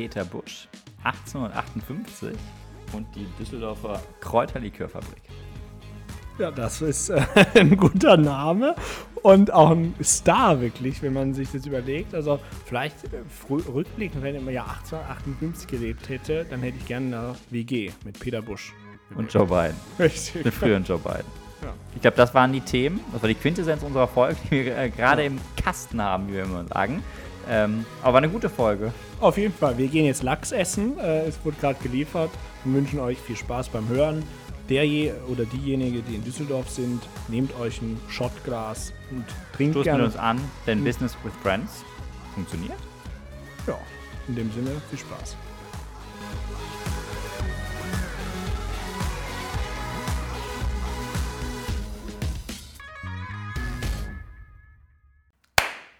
Peter Busch, 1858 und die Düsseldorfer Kräuterlikörfabrik. Ja, das ist äh, ein guter Name und auch ein Star wirklich, wenn man sich das überlegt. Also vielleicht äh, rückblickend, wenn im Jahr 1858 gelebt hätte, dann hätte ich gerne eine WG mit Peter Busch. Und Joe Biden. Richtig. Mit früheren Joe Biden. Ja. Ich glaube, das waren die Themen, das war die Quintessenz unserer Folge, die wir äh, gerade im Kasten haben, wie wir immer sagen. Ähm, aber eine gute Folge. Auf jeden Fall, wir gehen jetzt Lachs essen. Äh, es wurde gerade geliefert. Wir wünschen euch viel Spaß beim Hören. Der je oder diejenige, die in Düsseldorf sind, nehmt euch ein Shotglas und trinkt Stoßen gerne. wir uns an, denn Business with Friends funktioniert. Ja, in dem Sinne, viel Spaß.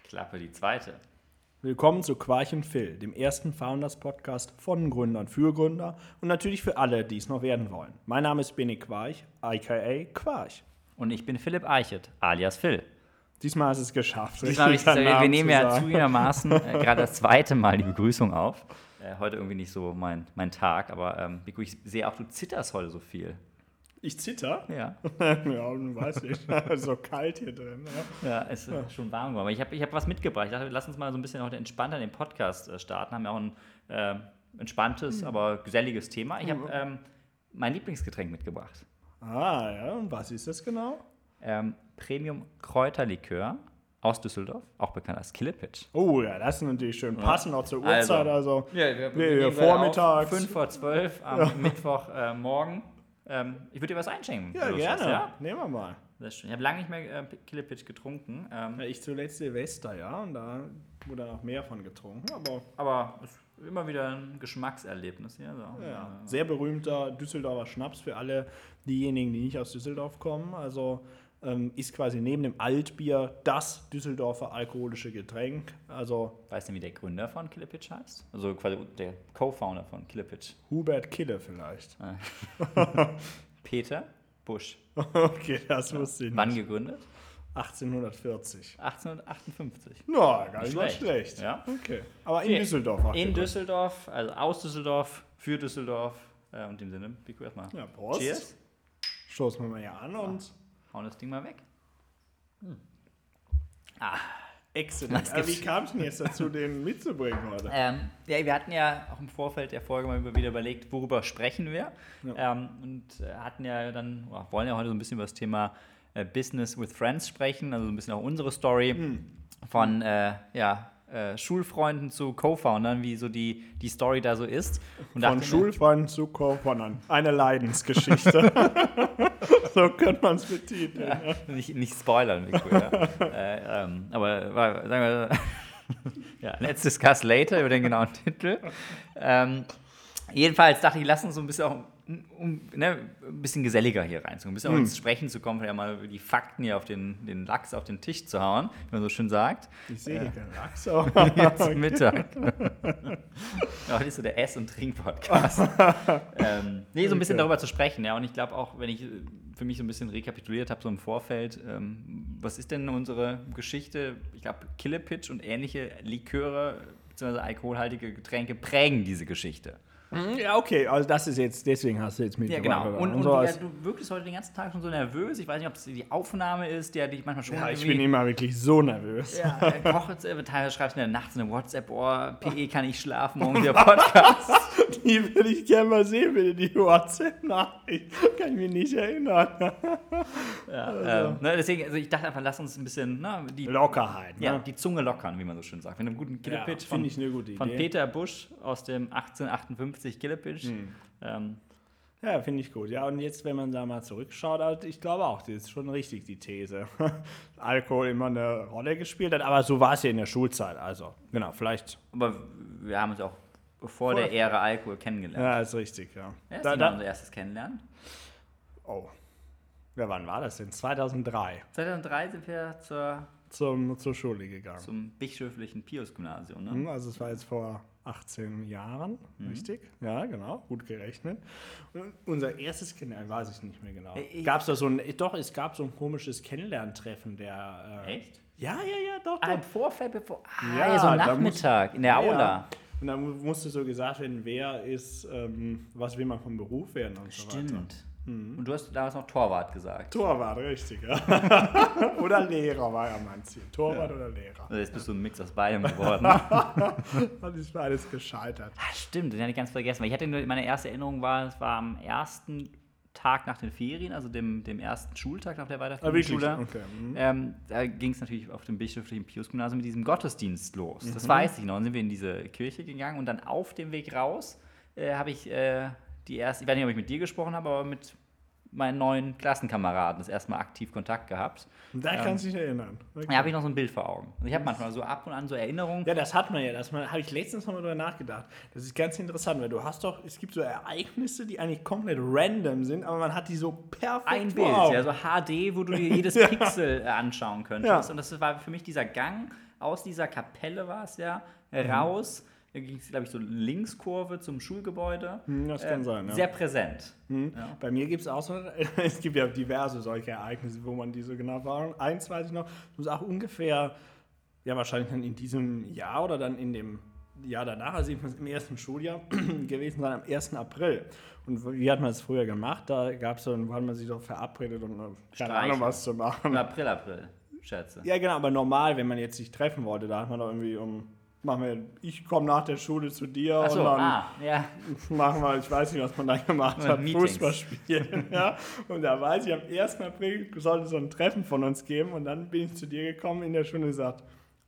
Klappe die zweite. Willkommen zu Quarch und Phil, dem ersten Founders-Podcast von Gründern für Gründer und natürlich für alle, die es noch werden wollen. Mein Name ist Benny Quarch, aka Quarch. Und ich bin Philipp Eichet, alias Phil. Diesmal hast du es geschafft. Diesmal deinen wir, nehmen ja zugegebenermaßen äh, gerade das zweite Mal die Begrüßung auf. Äh, heute irgendwie nicht so mein, mein Tag, aber ähm, ich sehe auch, du zitterst heute so viel. Ich zitter? Ja, ja, weiß ich. so kalt hier drin. Ja. ja es ist schon warm geworden. Ich habe ich hab was mitgebracht. Ich dachte, lass uns mal so ein bisschen heute entspannter den Podcast äh, starten. Haben ja auch ein äh, entspanntes, aber geselliges Thema. Ich habe ähm, mein Lieblingsgetränk mitgebracht. Ah, ja, und was ist das genau? Ähm, Premium Kräuterlikör aus Düsseldorf, auch bekannt als Killepitch. Oh ja, das ist natürlich schön passend auch zur Also. Uhrzeit. Also, Ja, wir, wir nehmen vormittags. 5 vor 12 am Mittwochmorgen. Äh. Ähm, ich würde dir was einschenken. ja, gerne. ja? Nehmen wir mal. Sehr schön. Ich habe lange nicht mehr äh, Killepitch getrunken. Ähm, Ja, ich zuletzt Silvester, ja, und da wurde noch mehr von getrunken. Aber aber es ist immer wieder ein Geschmackserlebnis hier. So. ja, sehr berühmter Düsseldorfer Schnaps für alle diejenigen, die nicht aus Düsseldorf kommen. Also ähm, ist quasi neben dem Altbier das Düsseldorfer alkoholische Getränk. Also Weißt du, wie der Gründer von Killepitch heißt? Also quasi der Co-Founder von Killepitch. Hubert Kille vielleicht. Peter Busch. okay, das wusste ich Wann nicht. gegründet? 1840. 1858. Na, gar nicht mal schlecht. schlecht. Ja. Okay. Aber in Okay. Düsseldorf. In. Düsseldorf, also aus Düsseldorf, für Düsseldorf. Äh, und in dem Sinne, Pico erstmal. Ja, Prost. Cheers. Stoßen wir mal hier an und Hauen das Ding mal weg. exzellent. Was Aber wie kam es denn jetzt dazu, den mitzubringen heute? Ähm, ja, wir hatten ja auch im Vorfeld der Folge mal wieder überlegt, worüber sprechen wir. Ähm, und äh, hatten ja dann, oh, wollen ja heute so ein bisschen über das Thema äh, Business with Friends sprechen, also so ein bisschen auch unsere Story Hm. von äh, ja, äh, Schulfreunden zu Co-Foundern, wie so die, die Story da so ist. Und Von Schulfreunden zu Co-Foundern. Eine Leidensgeschichte. so könnte man es betiteln. Ja. nicht, nicht spoilern, Vico, ja. äh, ähm, aber sagen wir, ja, let's discuss later über den genauen Titel. Ähm, jedenfalls dachte ich, lass uns so ein bisschen auch um, ne, ein bisschen geselliger hier rein, so ein bisschen auch ins Sprechen zu kommen, ja mal die Fakten hier auf den, den Lachs auf den Tisch zu hauen, wie man so schön sagt. Ich sehe hier keinen Lachs. aber- Jetzt Mittag. ja, heute ist so der Ess- und Trink-Podcast. ähm, nee, so ein bisschen Okay. darüber zu sprechen, ja. Und ich glaube auch, wenn ich äh, für mich so ein bisschen rekapituliert habe, so im Vorfeld, ähm, was ist denn unsere Geschichte? Ich glaube, Killepitch und ähnliche Liköre bzw. alkoholhaltige Getränke prägen diese Geschichte. Ja, okay. Also das ist jetzt, deswegen hast du jetzt Ja, mitgebracht. genau. oder? Und, und so du, wirkst heute den ganzen Tag schon so nervös. Ich weiß nicht, ob es die Aufnahme ist, der dich manchmal schon ja, ich bin immer wirklich so nervös. Ja, kocht, äh, teilweise schreibst du in der Nacht so eine WhatsApp, oh, PE kann ich schlafen, morgen der Podcast. Die würde ich gerne mal sehen, bitte, die WhatsApp-Nachricht. Kann ich mich nicht erinnern. ja, ähm, ne, deswegen, also ich dachte einfach, lass uns ein bisschen ne, die, Lockerheit. ja, Ne? die Zunge lockern, wie man so schön sagt. Mit einem guten Killepitch Ja, von, finde ich eine gute von Idee. Peter Busch aus dem 1858 Killepitch. Hm. Ähm, Ja, finde ich gut. Ja, und jetzt, wenn man da mal zurückschaut, halt, ich glaube auch, das ist schon richtig, die These. Alkohol immer eine Rolle gespielt hat, aber so war es ja in der Schulzeit. Also, genau, vielleicht. aber wir haben uns auch vor der Ära Alkohol kennengelernt. Ja, ist richtig, ja. Ja, ist Da, da, unser erstes Kennenlernen. oh. Ja, wann war das denn? 2003 2003 sind wir zur, zum, zur Schule gegangen. zum bischöflichen Pius-Gymnasium. Ne? Hm, Also, es war jetzt vor 18 Jahren, Mhm. richtig? Ja, genau, gut gerechnet. Und unser erstes Kennenlernen, weiß ich nicht mehr genau. Äh, Gab es da so ein, doch, es gab so ein komisches Kennenlerntreffen der. Äh, Echt? Ja, ja, ja, doch, Ah, doch. im Vorfeld, bevor. Ah, Ja, ja, so Nachmittag in der Ja, ja. Aula. Und dann mu- musste so gesagt werden, wer ist, ähm, was will man vom Beruf werden und so weiter. Stimmt. Mhm. Und du hast damals noch Torwart gesagt. Torwart, richtig, ja. oder Lehrer war ja mein Ziel. Torwart oder Lehrer. Also jetzt bist du ein Mix aus beidem geworden. Und ist beides gescheitert. Ah, stimmt, den hatte ich ganz vergessen. Weil ich hatte nur, meine erste Erinnerung war, es war am ersten Tag nach den Ferien, also dem, dem ersten Schultag nach der Ah, weiterführenden? Schule. Okay. mhm. Ähm, da ging es natürlich auf dem bischöflichen Pius-Gymnasium mit diesem Gottesdienst los. Mhm. Das weiß ich noch. Dann sind wir in diese Kirche gegangen und dann auf dem Weg raus äh, habe ich äh, die erste, ich weiß nicht, ob ich mit dir gesprochen habe, aber mit meinen neuen Klassenkameraden das erste Mal aktiv Kontakt gehabt. Da kannst du dich erinnern. Okay. Da habe ich noch so ein Bild vor Augen. Also ich habe manchmal so ab und an so Erinnerungen. Ja, das hat man ja. Das habe ich letztens noch mal drüber nachgedacht. Das ist ganz interessant, weil du hast doch, es gibt so Ereignisse, die eigentlich komplett random sind, aber man hat die so perfekt ein Bild, Augen. ja, so HD, wo du dir jedes Pixel äh, anschauen könntest. Ja. Und das war für mich dieser Gang aus dieser Kapelle war es ja, Mhm. raus. Da ging es, glaube ich, so Linkskurve zum Schulgebäude. Hm, das kann Ähm, sein, ja. Sehr präsent. Hm. Ja. Bei mir gibt es auch so, es gibt ja diverse solche Ereignisse, wo man die so genau war. Eins weiß ich noch, das muss auch ungefähr, ja wahrscheinlich dann in diesem Jahr oder dann in dem Jahr danach, also im ersten Schuljahr gewesen sein, am 1. April. Und wie hat man es früher gemacht? Da gab es so, wo hat man sich doch verabredet, um äh, keine Streiche. Ahnung was zu machen. Im April, April, Schätze. Ja, genau, aber normal, wenn man jetzt sich treffen wollte, da hat man doch irgendwie um, machen wir, ich komme nach der Schule zu dir Achso, und dann ah, ja. machen wir, ich weiß nicht, was man da gemacht hat, Meetings. Fußball spielen. Ja. Und da weiß ich, am 1. April sollte so ein Treffen von uns geben und dann bin ich zu dir gekommen in der Schule und gesagt,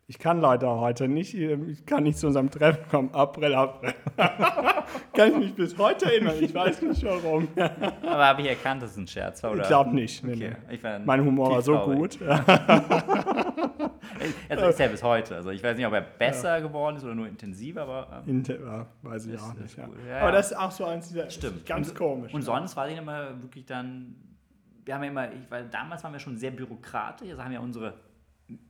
ich kann leider heute nicht, ich kann nicht zu unserem Treffen kommen, April, April. kann ich mich bis heute erinnern, ich weiß nicht warum. Aber habe ich erkannt, dass es ein Scherz war? Oder? Ich glaube nicht. Nee, Okay. nee. Ich war Mein Humor war so gut. Ja. Also ist er bis heute. Also ich weiß nicht, ob er besser geworden ist oder nur intensiver, aber. Ähm, Inter- ja, weiß ich auch nicht. Ja. Ja, Aber ja. das ist auch so eins dieser Stimmt. ganz und, komisch. Und ja. sonst war ich immer wirklich dann. Wir haben ja immer, ich, weil damals waren wir schon sehr byrokratisch, also haben ja unsere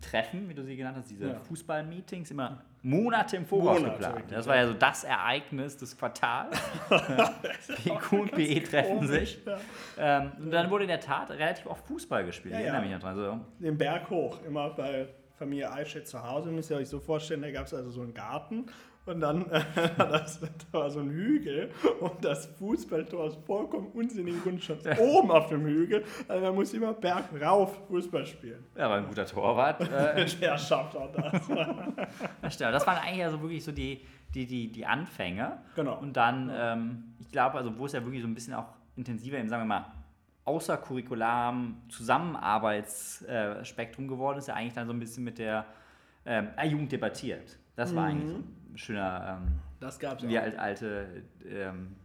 Treffen, wie du sie genannt hast, diese Ja. Fußball-Meetings immer Monate im Voraus Monate, geplant. wirklich, Das war ja so das Ereignis des Quartals. PQ und PE treffen komisch, sich. Ja. Ähm, und dann wurde in der Tat relativ oft Fußball gespielt. Ja, ich erinnere mich dran. Also, den Berg hoch, immer bei Familie Eichstätt zu Hause. Müsst ihr euch so vorstellen, da gab es also so einen Garten und dann äh, das, da war so ein Hügel und das Fußballtor ist vollkommen unsinnigen Grund schon oben auf dem Hügel. Also man muss immer Berg rauf Fußball spielen. ja, war ein guter Torwart. Äh, Wer schafft auch das? Das stimmt. Das waren eigentlich also wirklich so die, die, die, die Anfänge. Genau. Und dann, ähm, ich glaube, also wo es ja wirklich so ein bisschen auch intensiver im, sagen wir mal, außercurricularem Zusammenarbeitsspektrum geworden ist, ja eigentlich dann so ein bisschen mit der ähm, äh, Jugend debattiert. Das war eigentlich so ein schöner, ähm, Das gab es wie auch. alt, alte ähm,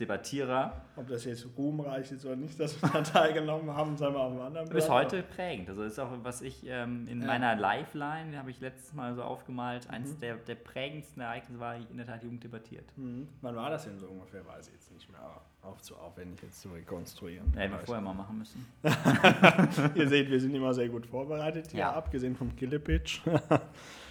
Debattierer. Ob das jetzt ruhmreich ist oder nicht, dass wir da teilgenommen haben, sagen wir auf einem anderen Bis heute prägend. Also ist auch, was ich ähm, in Ja. meiner Lifeline, habe ich letztes Mal so aufgemalt, Mhm. der, der prägendsten Ereignisse war in der Tat Jugend debattiert. Mhm. Wann war das denn so ungefähr? Weiß ich jetzt nicht mehr. Aber auch zu aufwendig jetzt zu rekonstruieren. Ja, hätten wir vorher mal machen müssen. Ihr seht, wir sind immer sehr gut vorbereitet hier, Ja. abgesehen vom Killepitch.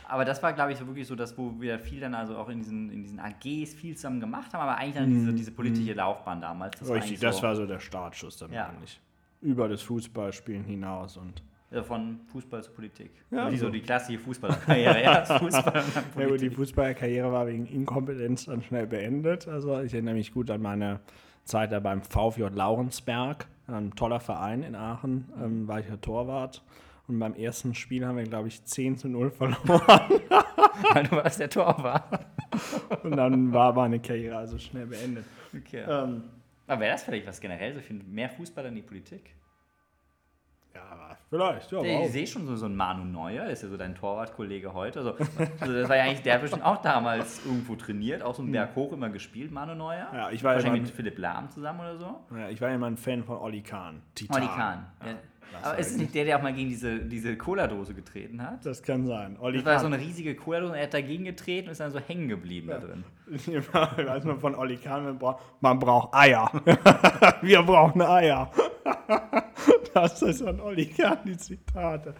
Aber das war, glaube ich, so wirklich so das, wo wir viel dann also auch in diesen, in diesen AGs viel zusammen gemacht haben, aber eigentlich dann diese, diese politische Laufbahn damals. Das Mhm. Richtig, eigentlich das so, war so der Startschuss dann Ja. eigentlich. Über das Fußballspielen hinaus und. äh, von Fußball zu Politik. Ja, Ja, die, so die klassische Fußballerkarriere. Erst Fußball Ja, gut, die. Fußballerkarriere war wegen Inkompetenz dann schnell beendet. Also ich erinnere mich gut an meine Zeit da beim VfJ Laurensberg, ein toller Verein in Aachen, ähm, war ich ja Torwart. Und beim ersten Spiel haben wir, glaube ich, 10 zu 0 verloren. Weil du warst der Torwart. Und dann war meine Karriere also schnell beendet. Okay. Ähm, Aber wäre das vielleicht was generell, so viel mehr Fußballer in die Politik? ja, vielleicht. Ja, Ich sehe schon so, so einen Manu Neuer, ist ja so dein Torwartkollege heute. Also, also das war ja eigentlich, der hat bestimmt auch damals irgendwo trainiert, auch so einen Berg hoch immer gespielt, Manu Neuer. Ja, ich war ja Wahrscheinlich mal- mit Philipp Lahm zusammen oder so. Ja, ich war ja immer ein Fan von Olli Kahn. Titan. Olli Kahn. Ja. Aber ist es nicht der, der auch mal gegen diese, diese Cola-Dose getreten hat? Das kann sein. Olli Das war so Kahn. eine riesige Cola-Dose und er hat dagegen getreten und ist dann so hängen geblieben da drin. ich weiß nur von Olli Kahn, man braucht, man braucht Eier. Wir brauchen Eier. das ist von Olli Kahn, die Zitate.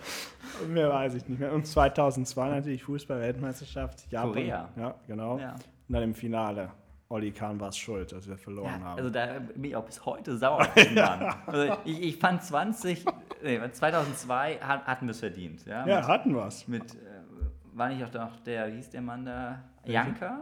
Mehr weiß ich nicht mehr. Und 2002 natürlich Fußball-Weltmeisterschaft. Japan. Korea. Ja, genau. Ja. Und dann im Finale. Olli Kahn war es schuld, dass wir verloren Ja, haben. also da bin ich auch bis heute sauer auf den Mann. Also ich, ich fand 20, nee, 2002 hat- hatten wir es verdient. Ja, ja, mit, hatten wir's. mit äh, war nicht auch noch der, wie hieß der Mann da? Janka?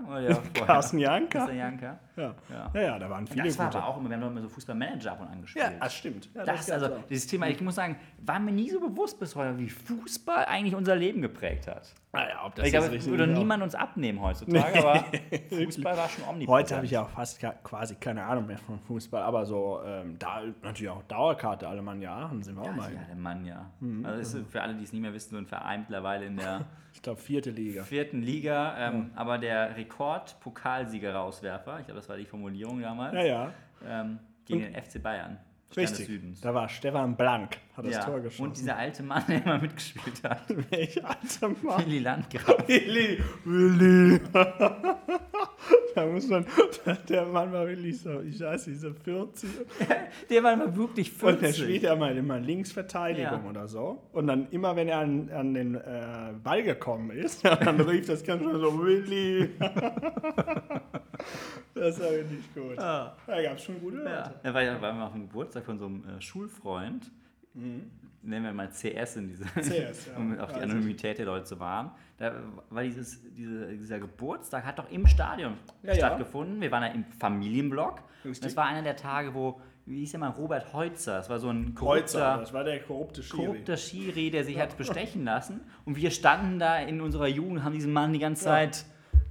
Carsten Janka? Christian Janka. Ja. Ja. ja, ja, da waren viele Das war gute. aber auch immer, wir haben doch immer so Fußballmanager ab und an gespielt. ja, das stimmt. Ja, Das, gab's also, auch. dieses Thema, ich muss sagen, war mir nie so bewusst bis heute, wie Fußball eigentlich unser Leben geprägt hat. Naja, ob das Ich glaube, das würde auch- niemand uns abnehmen heutzutage, aber Fußball war schon omnipräsent. Heute habe ich ja auch fast quasi keine Ahnung mehr von Fußball, aber so ähm, da natürlich auch Dauerkarte Alemannia Aachen sind wir auch mal. Ja, der Mann, ja. Mhm. Also ist für alle, die es nicht mehr wissen, so ein Verein mittlerweile in der Ich glaube vierte Liga. vierten Liga, ähm, aber der Rekord-Pokalsieger-Rauswerfer, ich glaube, das war die Formulierung damals, Ja, ja. ähm, gegen den FC Bayern. Richtig. Da war Stefan Blank, hat das Ja. Tor geschossen. Und dieser alte Mann, der immer mitgespielt hat, Welch alter Mann. Willi Landgraf. Willi, Willi. da muss man, der Mann war wirklich so, ich weiß nicht, so 40. Der war immer wirklich Und der 40. spielt ja mal immer Linksverteidigung Ja. oder so. Und dann immer, wenn er an, an den äh, Ball gekommen ist, dann rief das ganz schnell so, Willi. Das war wirklich gut. Ah. Da gab es schon gute Leute. Ja. Er war ja war mal auf dem Geburtstag von so einem äh, Schulfreund. Nennen wir mal CS in diese, CS, ja. um auf die Anonymität der Leute zu wahren. Da war dieses, diese, dieser Geburtstag hat doch im Stadion Ja, ja. stattgefunden. Wir waren ja im Familienblock. Richtig. das war einer der Tage, wo, wie hieß der mal, Robert Heutzer. Das war so ein Kreuzer, korrupter, das war der korrupte Schiri. korrupter Schiri, der sich hat bestechen lassen. Und wir standen da in unserer Jugend, haben diesen Mann die ganze Zeit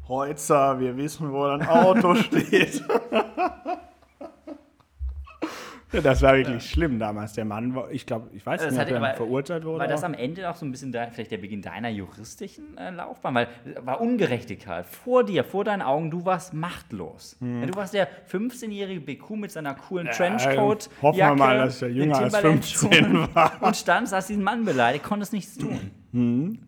Kreuzer, wir wissen, wo dein Auto steht. Ja, das war wirklich schlimm damals. Der Mann war, ich glaube, ich weiß Das nicht, ob er verurteilt wurde. War das am Ende auch so ein bisschen da, vielleicht der Beginn deiner juristischen äh, Laufbahn? Weil äh, war Ungerechtigkeit. Vor dir, vor deinen Augen, du warst machtlos. Ja, du warst der 15-jährige BQ mit seiner coolen Trenchcoat. Hm. hoffen wir Jacke, mal, dass ich ja den jünger als Timberland-Schuhen 15 war. Und standst, hast diesen Mann beleidigt, konntest nichts tun.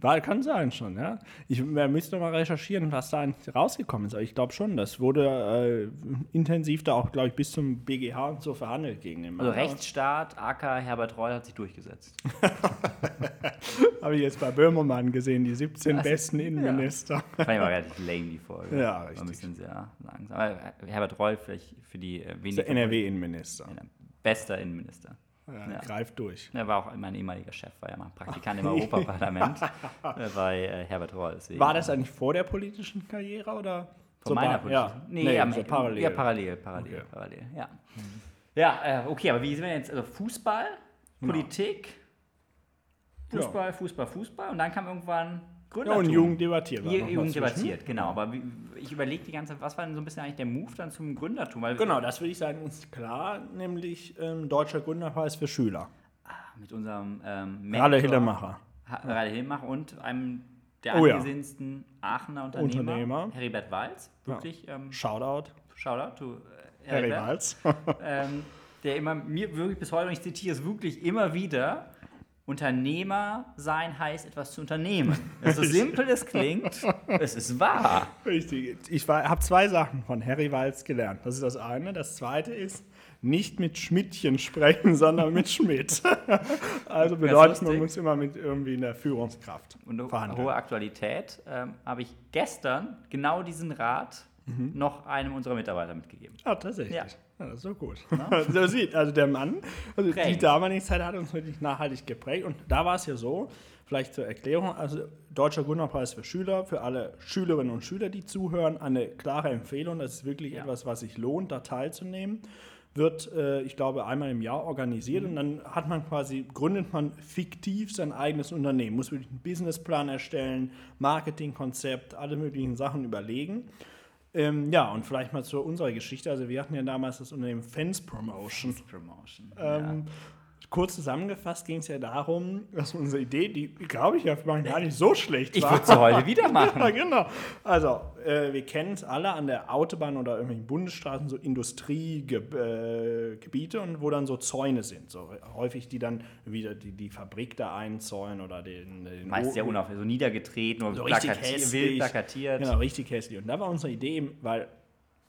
War, kann sein schon, ja. Ich äh, müsste mal recherchieren, was da rausgekommen ist. Aber ich glaube schon, das wurde äh, intensiv da auch, glaube ich, bis zum BGH und so verhandelt gegen den Mann. Also Rechtsstaat, AK Herbert Reul hat sich durchgesetzt. Habe ich jetzt bei Böhmermann gesehen, die 17 besten Innenminister. Fand ich aber relativ lame, die Folge. Ja, War ein richtig. bisschen sehr langsam. Aber Herbert Reul vielleicht für die äh, wenigen. NRW-Innenminister. Bester Innenminister. Ja, Ja. Greift durch. Er war auch mein ehemaliger Chef, war ja mal Praktikant im Europaparlament äh, bei äh, Herbert Reul. Deswegen, War das eigentlich vor der politischen Karriere oder? von meiner par- Ja, Politik? Nee, am so Ende- parallel. Ja, parallel, parallel, Okay. parallel, ja. Ja, äh, okay, aber wie sind wir jetzt? Also Fußball, Genau. Politik, Fußball, Fußball, Fußball und dann kam irgendwann Ja, Gründertum. und Jugend debattiert. war Jugend debattiert, genau. Aber ich überlege die ganze Zeit, was war denn so ein bisschen eigentlich der Move dann zum Gründertum? Weil Genau, das würde ich sagen, ist klar, nämlich ähm, Deutscher Gründerpreis für Schüler. mit unserem ähm, Ralle Mentor- Hillemacher. Ralle Hillemacher und einem der Oh ja. angesehensten Aachener Unternehmer, Unternehmer. Heribert Walz. Wirklich, ähm, Shoutout, Shoutout to äh, Harry Heribert. Walz. ähm, der immer mir wirklich bis heute, und ich zitiere es wirklich immer wieder, Unternehmer sein heißt, etwas zu unternehmen. So simpel es klingt, es ist wahr. Richtig. Ich habe zwei Sachen von Harry Walz gelernt. Das ist das eine. Das zweite ist, nicht mit Schmidtchen sprechen, sondern mit Schmidt. also bedeutet, man muss immer mit irgendwie in der Führungskraft Und verhandeln. hohe Aktualität ähm, habe ich gestern genau diesen Rat noch einem unserer Mitarbeiter mitgegeben. Ah, tatsächlich. Ja. Ja. das ist so gut. so sieht, also der Mann, also die damalige Zeit hat uns wirklich nachhaltig geprägt. Und da war es ja so, vielleicht zur Erklärung, also Deutscher Gründerpreis für Schüler, für alle Schülerinnen und Schüler, die zuhören, eine klare Empfehlung. Das ist wirklich Ja. etwas, was sich lohnt, da teilzunehmen. Wird, äh, ich glaube, einmal im Jahr organisiert und dann hat man quasi, gründet man fiktiv sein eigenes Unternehmen, muss wirklich einen Businessplan erstellen, Marketingkonzept, alle möglichen Sachen überlegen. Ähm, ja, und vielleicht mal zu unserer Geschichte. Also wir hatten ja damals das Unternehmen Fans Promotion. Promotion. Ähm, Kurz zusammengefasst ging es ja darum, dass unsere Idee, die glaube ich ja gar nicht so schlecht Ich war. würde es heute wieder ja, machen. genau. Also, äh, wir kennen es alle an der Autobahn oder irgendwelchen Bundesstraßen, so Industriegebiete, äh, und wo dann so Zäune sind. So häufig die dann wieder die, die Fabrik da einzäunen oder den. den Meist sehr unaufhörlich, so niedergedreht, nur so richtig plakati- hässlich. wild plakatiert. Genau, richtig hässlich. Und da war unsere Idee, weil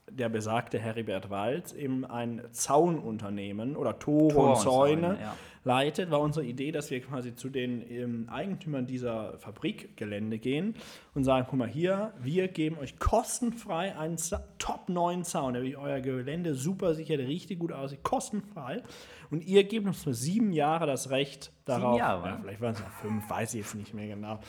der besagte Heribert Walz eben ein Zaununternehmen oder Tore Tor und und Zäune Zäune, ja. Leitet, war unsere Idee, dass wir quasi zu den ähm, Eigentümern dieser Fabrikgelände gehen und sagen, guck mal hier, wir geben euch kostenfrei einen top neuen Zaun, der wie euer Gelände super sicher, der richtig gut aussieht, kostenfrei. Und ihr gebt uns für sieben Jahre das Recht darauf, Jahre, ja, vielleicht waren es noch fünf, weiß ich jetzt nicht mehr genau,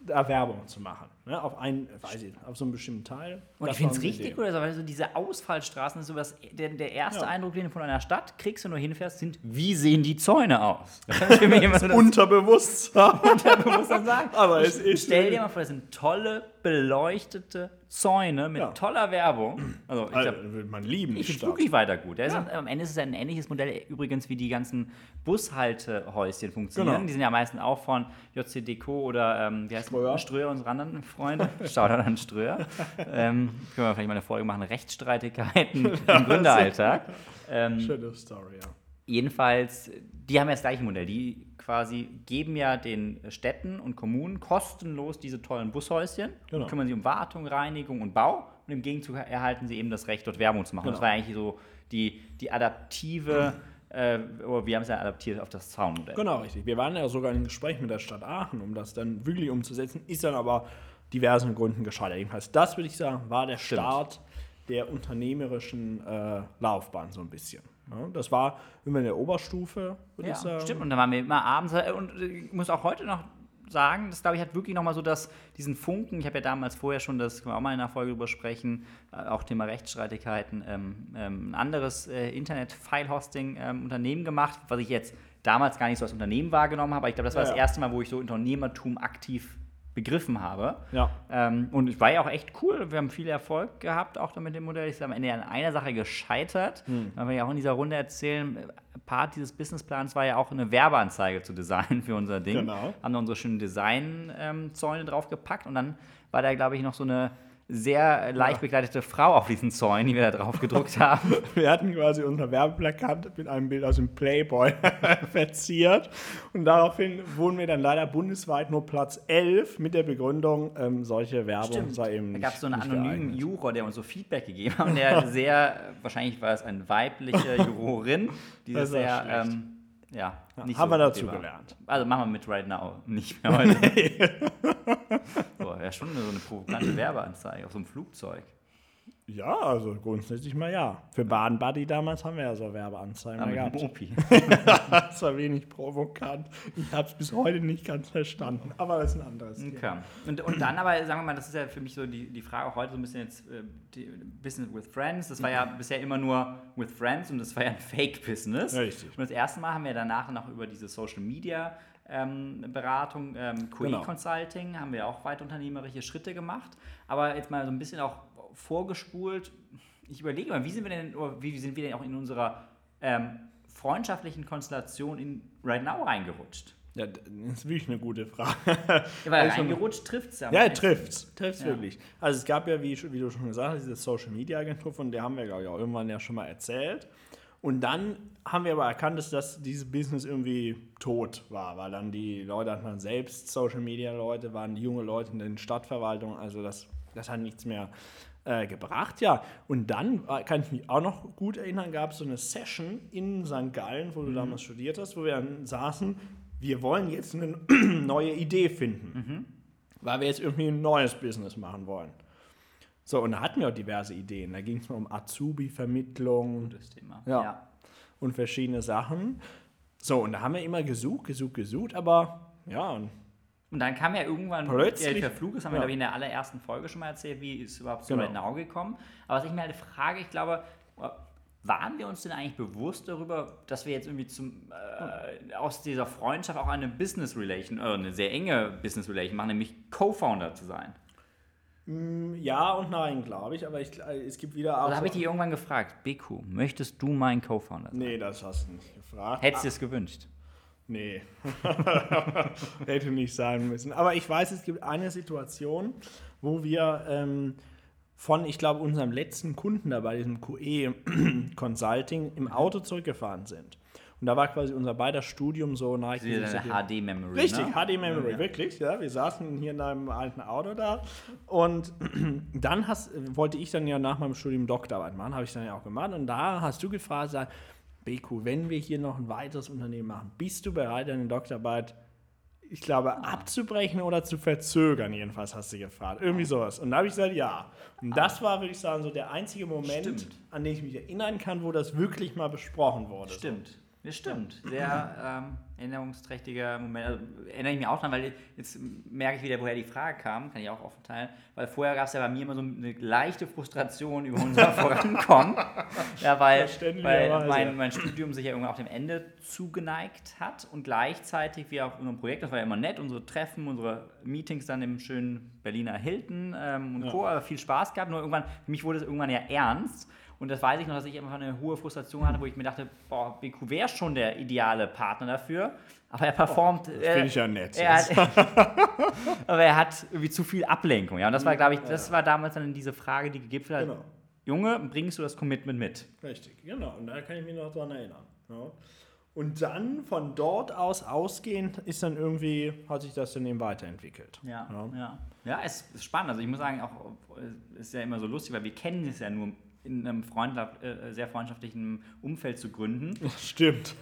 da Werbung zu machen. Ne? Auf einen, weiß ich, auf so einen bestimmten Teil. Und Das ich finde es richtig Idee. gut, also, weil so diese Ausfallstraßen ist so was, der, der erste Ja. Eindruck, den du von einer Stadt kriegst, wenn du hinfährst, sind, wie sehen die Zäune aus? Das immer so das Unterbewusstsein. Unterbewusstsein sagen. Aber es ist. Stell dir mal vor, das sind tolle, beleuchtete Zäune mit Ja. toller Werbung. Also, ich Also, glaube, würde man lieben, ich finde wirklich weiter gut. Ja. ein, am Ende ist es ein ähnliches Modell übrigens, wie die ganzen Bushaltehäuschen funktionieren. Genau. Die sind ja meistens auch von JC Deco oder ähm, wie heißt Ströer. Ströer, unsere anderen Freunde. Shoutout an Ströer. ähm, können wir vielleicht mal eine Folge machen, Rechtsstreitigkeiten im Gründeralltag. Ähm, Schöne Story, ja. Jedenfalls, die haben ja das gleiche Modell. Die quasi geben ja den Städten und Kommunen kostenlos diese tollen Bushäuschen, Genau. kümmern sich um Wartung, Reinigung und Bau und im Gegenzug erhalten sie eben das Recht, dort Werbung zu machen. Das Genau. war eigentlich so die, die adaptive, äh, oder wir haben es ja adaptiert auf das Zaunmodell. Genau, richtig. Wir waren ja sogar im Gespräch mit der Stadt Aachen, um das dann wirklich umzusetzen, ist dann aber diversen Gründen gescheitert. Jedenfalls, das würde ich sagen, war der Stimmt. Start der unternehmerischen äh, Laufbahn so ein bisschen. Ja, das war immer in der Oberstufe, würde Ja, ich sagen. stimmt. Und dann waren wir immer abends. Und ich muss auch heute noch sagen, das glaube ich hat wirklich nochmal so das, diesen Funken. Ich habe ja damals vorher schon, das können wir auch mal in einer Folge drüber sprechen, äh, auch Thema Rechtsstreitigkeiten, ähm, ähm, ein anderes äh, Internet-File-Hosting-Unternehmen gemacht, was ich jetzt damals gar nicht so als Unternehmen wahrgenommen habe. Aber ich glaube, das war Ja, das erste Mal, wo ich so Unternehmertum aktiv begriffen habe. Ja. Ähm, und es war ja auch echt cool. Wir haben viel Erfolg gehabt, auch mit dem Modell. Ich bin am Ende an einer Sache gescheitert. Hm. Weil wir ja auch in dieser Runde erzählen, Part dieses Businessplans war ja auch eine Werbeanzeige zu designen für unser Ding. Genau. Haben da unsere schönen Design-Zäune draufgepackt und dann war da, glaube ich, noch so eine sehr leicht bekleidete Frau auf diesen Zäunen, die wir da drauf gedruckt haben. Wir hatten quasi unser Werbeplakat mit einem Bild aus dem Playboy verziert. Und daraufhin wurden wir dann leider bundesweit nur Platz 11 mit der Begründung, ähm, solche Werbung sei eben Da gab es so einen anonymen geeignet. Juror, der uns so Feedback gegeben hat. Und der sehr, wahrscheinlich war es eine weibliche Jurorin, die sehr, ähm, ja, nicht haben wir okay dazu gelernt. Also machen wir mit Right Now nicht mehr heute. so, ja, schon so eine provokante Werbeanzeige auf so einem Flugzeug. Ja, also grundsätzlich mal ja. Für Bahn Buddy damals haben wir ja so Werbeanzeigen Ja, gehabt. Mopi. Das war wenig provokant. Ich habe es bis heute nicht ganz verstanden. Aber das ist ein anderes Thema. Okay. Und, und dann aber, sagen wir mal, das ist ja für mich so die, die Frage auch heute so ein bisschen jetzt, äh, die, Business with Friends. Das war ja bisher immer nur with Friends und das war ja ein Fake-Business. Richtig. Und das erste Mal haben wir danach noch über diese Social Media ähm, Beratung, ähm, QE Genau. Consulting, haben wir auch weit unternehmerische Schritte gemacht. Aber jetzt mal so ein bisschen auch vorgespult. Ich überlege mal, wie sind wir denn, wie sind wir denn auch in unserer ähm, freundschaftlichen Konstellation in Right Now reingerutscht? Ja, das ist wirklich eine gute Frage. Ja, weil Also- reingerutscht trifft es ja. Ja, besten. trifft's. Trifft's Ja. wirklich. Also es gab ja, wie, wie du schon gesagt hast, diese Social Media Agentur, von der haben wir, glaube ich, auch irgendwann ja schon mal erzählt. Und dann haben wir aber erkannt, dass das, dieses Business irgendwie tot war, weil dann die Leute hatten dann selbst Social Media Leute, waren junge Leute in den Stadtverwaltungen, also das, das hat nichts mehr äh, gebracht, ja. Und dann äh, kann ich mich auch noch gut erinnern, gab es so eine Session in St. Gallen, wo du damals studiert hast, wo wir dann saßen, wir wollen jetzt eine neue Idee finden weil wir jetzt irgendwie ein neues Business machen wollen. So, und da hatten wir auch diverse Ideen. Da ging es mal um Azubi-Vermittlung Das Thema. Ja. und verschiedene Sachen. So, und da haben wir immer gesucht, gesucht, gesucht, aber ja, und Und dann kam ja irgendwann Plötzlich- der Flug, das haben wir, ja. glaube ich, in der allerersten Folge schon mal erzählt, wie ist überhaupt zu Genau. Now gekommen. Aber was ich mir halt frage, ich glaube, waren wir uns denn eigentlich bewusst darüber, dass wir jetzt irgendwie zum, äh, aus dieser Freundschaft auch eine Business Relation, äh, eine sehr enge Business Relation machen, nämlich Co-Founder zu sein? ja und nein, glaube ich, aber ich, äh, es gibt wieder auch. Oder habe ich so- dich irgendwann gefragt, Beku, möchtest du mein Co-Founder sein? nee, das hast du nicht gefragt. Hättest du es gewünscht? Nee. Hätte nicht sein müssen. Aber ich weiß, es gibt eine Situation, wo wir ähm, von, ich glaube, unserem letzten Kunden da bei diesem QE Consulting im Auto zurückgefahren sind. Und da war quasi unser beider Studium so dem- HD-Memory. Richtig, ne? HD-Memory, Ja. wirklich. Ja, wir saßen hier in einem alten Auto da. Und dann hast, wollte ich dann ja nach meinem Studium Doktorarbeit machen, habe ich dann ja auch gemacht. Und da hast du gefragt, sag, Beku, wenn wir hier noch ein weiteres Unternehmen machen, bist du bereit, deine Doktorarbeit, ich glaube, abzubrechen oder zu verzögern? Jedenfalls hast du gefragt. Irgendwie sowas. Und da habe ich gesagt, ja. Und das war, würde ich sagen, so der einzige Moment, Stimmt. an den ich mich erinnern kann, wo das wirklich mal besprochen wurde. Stimmt. Das stimmt. Sehr ähm, erinnerungsträchtiger Moment. Also, erinnere ich mich auch dran, weil jetzt merke ich wieder, woher die Frage kam. Kann ich auch offen teilen. Weil vorher gab es ja bei mir immer so eine leichte Frustration über unser Vorankommen. Ja, weil, weil mein, mein Studium sich ja irgendwann auch dem Ende zugeneigt hat und gleichzeitig wir auf unserem Projekt, das war ja immer nett, unsere Treffen, unsere Meetings dann im schönen Berliner Hilton ähm, und Ja. Co. aber viel Spaß gehabt. Nur irgendwann, für mich wurde es irgendwann ja ernst. Und das weiß ich noch, dass ich einfach eine hohe Frustration hatte, wo ich mir dachte, boah, BQ wäre schon der ideale Partner dafür. Aber er performt. Das äh, finde ich ja nett. er hat, aber er hat irgendwie zu viel Ablenkung. Ja, und das war, glaube ich, das war damals dann diese Frage, die gegipfelt hat. Genau. Junge, bringst du das Commitment mit? Richtig, genau. Und da kann ich mich noch dran erinnern. Ja. Und dann von dort aus ausgehend ist dann irgendwie, hat sich das dann eben weiterentwickelt. Ja, Ja. ja. ja. es ist spannend. Also ich muss sagen, auch es ist ja immer so lustig, weil wir kennen es ja nur in einem freundschaft, äh, sehr freundschaftlichen Umfeld zu gründen. Stimmt.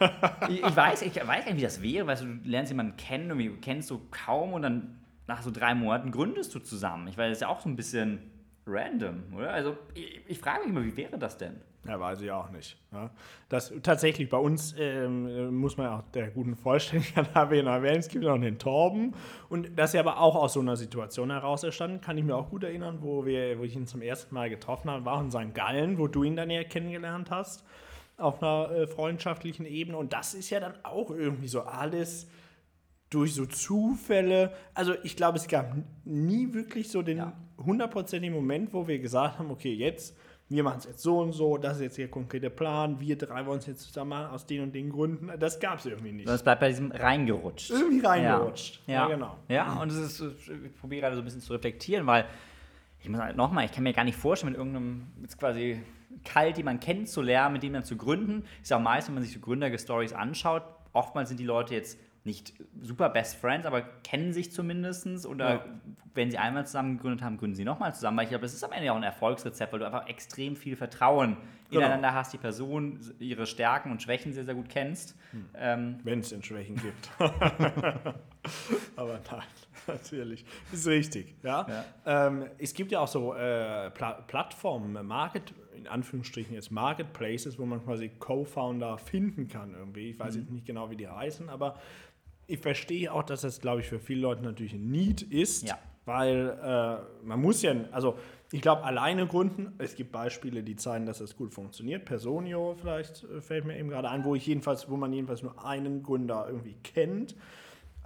ich, ich, weiß, ich weiß gar nicht, wie das wäre, weil du lernst jemanden kennen, irgendwie kennst du kaum und dann nach so drei Monaten gründest du zusammen. Ich weiß, das ist ja auch so ein bisschen random, oder? Also ich, ich frage mich immer, wie wäre das denn? Ja, weiß ich auch nicht. Ja. Das tatsächlich bei uns ähm, muss man auch der guten Vollständigkeit erwähnen, erwähnen, es gibt noch den Torben. Und das ist ja aber auch aus so einer Situation heraus entstanden, kann ich mir auch gut erinnern, wo, wir, wo ich ihn zum ersten Mal getroffen habe, war in St. Gallen, wo du ihn dann ja kennengelernt hast, auf einer äh, freundschaftlichen Ebene. Und das ist ja dann auch irgendwie so alles durch so Zufälle. Also ich glaube, es gab nie wirklich so den Ja. hundertprozentigen Moment, wo wir gesagt haben, okay, jetzt, wir machen es jetzt so und so, das ist jetzt der konkrete Plan, wir drei wollen es jetzt zusammen machen, aus den und den Gründen. Das gab es irgendwie nicht. Sondern es bleibt bei diesem reingerutscht. irgendwie reingerutscht. Ja, ja. genau. Ja, und es ist, ich probiere gerade so ein bisschen zu reflektieren, weil ich muss halt nochmal, ich kann mir gar nicht vorstellen, mit irgendeinem jetzt quasi kalt jemanden kennenzulernen, mit dem dann zu gründen. Ist ja auch meist, wenn man sich so Gründer-Stories anschaut, oftmals sind die Leute jetzt nicht super Best Friends, aber kennen sich zumindest oder Ja. wenn sie einmal zusammen gegründet haben, gründen sie nochmal zusammen, weil ich glaube, das ist am Ende auch ein Erfolgsrezept, weil du einfach extrem viel Vertrauen Genau. ineinander hast, die Person, ihre Stärken und Schwächen sehr, sehr gut kennst. Hm. Ähm, Wenn es denn Schwächen gibt. Aber nein, natürlich. Ist richtig. Ja? Ähm, es gibt ja auch so äh, Pla Plattformen, Market, in Anführungsstrichen jetzt Marketplaces, wo man quasi Co-Founder finden kann irgendwie. Ich weiß jetzt nicht genau, wie die heißen, aber ich verstehe auch, dass das, glaube ich, für viele Leute natürlich ein Need ist, Ja. weil äh, man muss ja, also ich glaube, alleine gründen, es gibt Beispiele, die zeigen, dass das gut funktioniert. Personio vielleicht äh, fällt mir eben gerade ein, wo ich jedenfalls, wo man jedenfalls nur einen Gründer irgendwie kennt.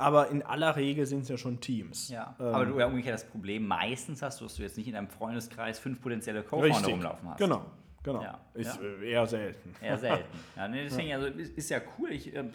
Aber in aller Regel sind es ja schon Teams. Ja, Ähm, aber du ja umgekehrt das Problem meistens hast, du, dass du jetzt nicht in einem Freundeskreis fünf potenzielle Co-Founder rumlaufen hast. Genau, genau. Ja, Ist ja. äh, eher selten. Eher selten. Ja, nee, deswegen, also ist, ist ja cool. Ich, ähm,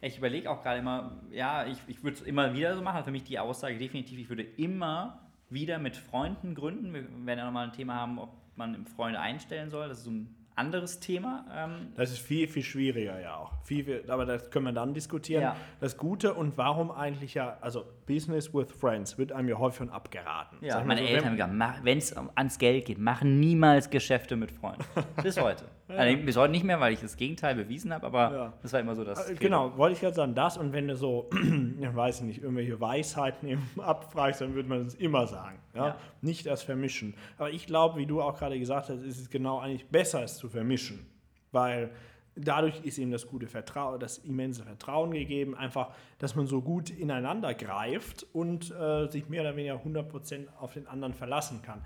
ich überlege auch gerade immer, ja, ich, ich würde es immer wieder so machen. Für mich die Aussage definitiv, ich würde immer wieder mit Freunden gründen. Wir werden ja nochmal ein Thema haben, ob man Freunde einstellen soll. Das ist so ein anderes Thema. Ähm, Das ist viel, viel schwieriger ja auch. Viel, viel, aber das können wir dann diskutieren. Ja. Das Gute und warum eigentlich ja, also Business with Friends wird einem ja häufig schon abgeraten. ja, meine so, Eltern haben gesagt, wenn es ans Geld geht, machen niemals Geschäfte mit Freunden. Bis heute. Also, bis heute nicht mehr, weil ich das Gegenteil bewiesen habe, aber Ja. das war immer so das. Credo. Genau, wollte ich gerade sagen, das und wenn du so, ich weiß nicht, irgendwelche Weisheiten abfragst, dann würde man es immer sagen. Ja? Ja. Nicht das Vermischen. Aber ich glaube, wie du auch gerade gesagt hast, ist es genau eigentlich besser, es zu vermischen. Weil dadurch ist ihm das gute Vertrauen, das immense Vertrauen gegeben, einfach, dass man so gut ineinander greift und äh, sich mehr oder weniger 100% auf den anderen verlassen kann.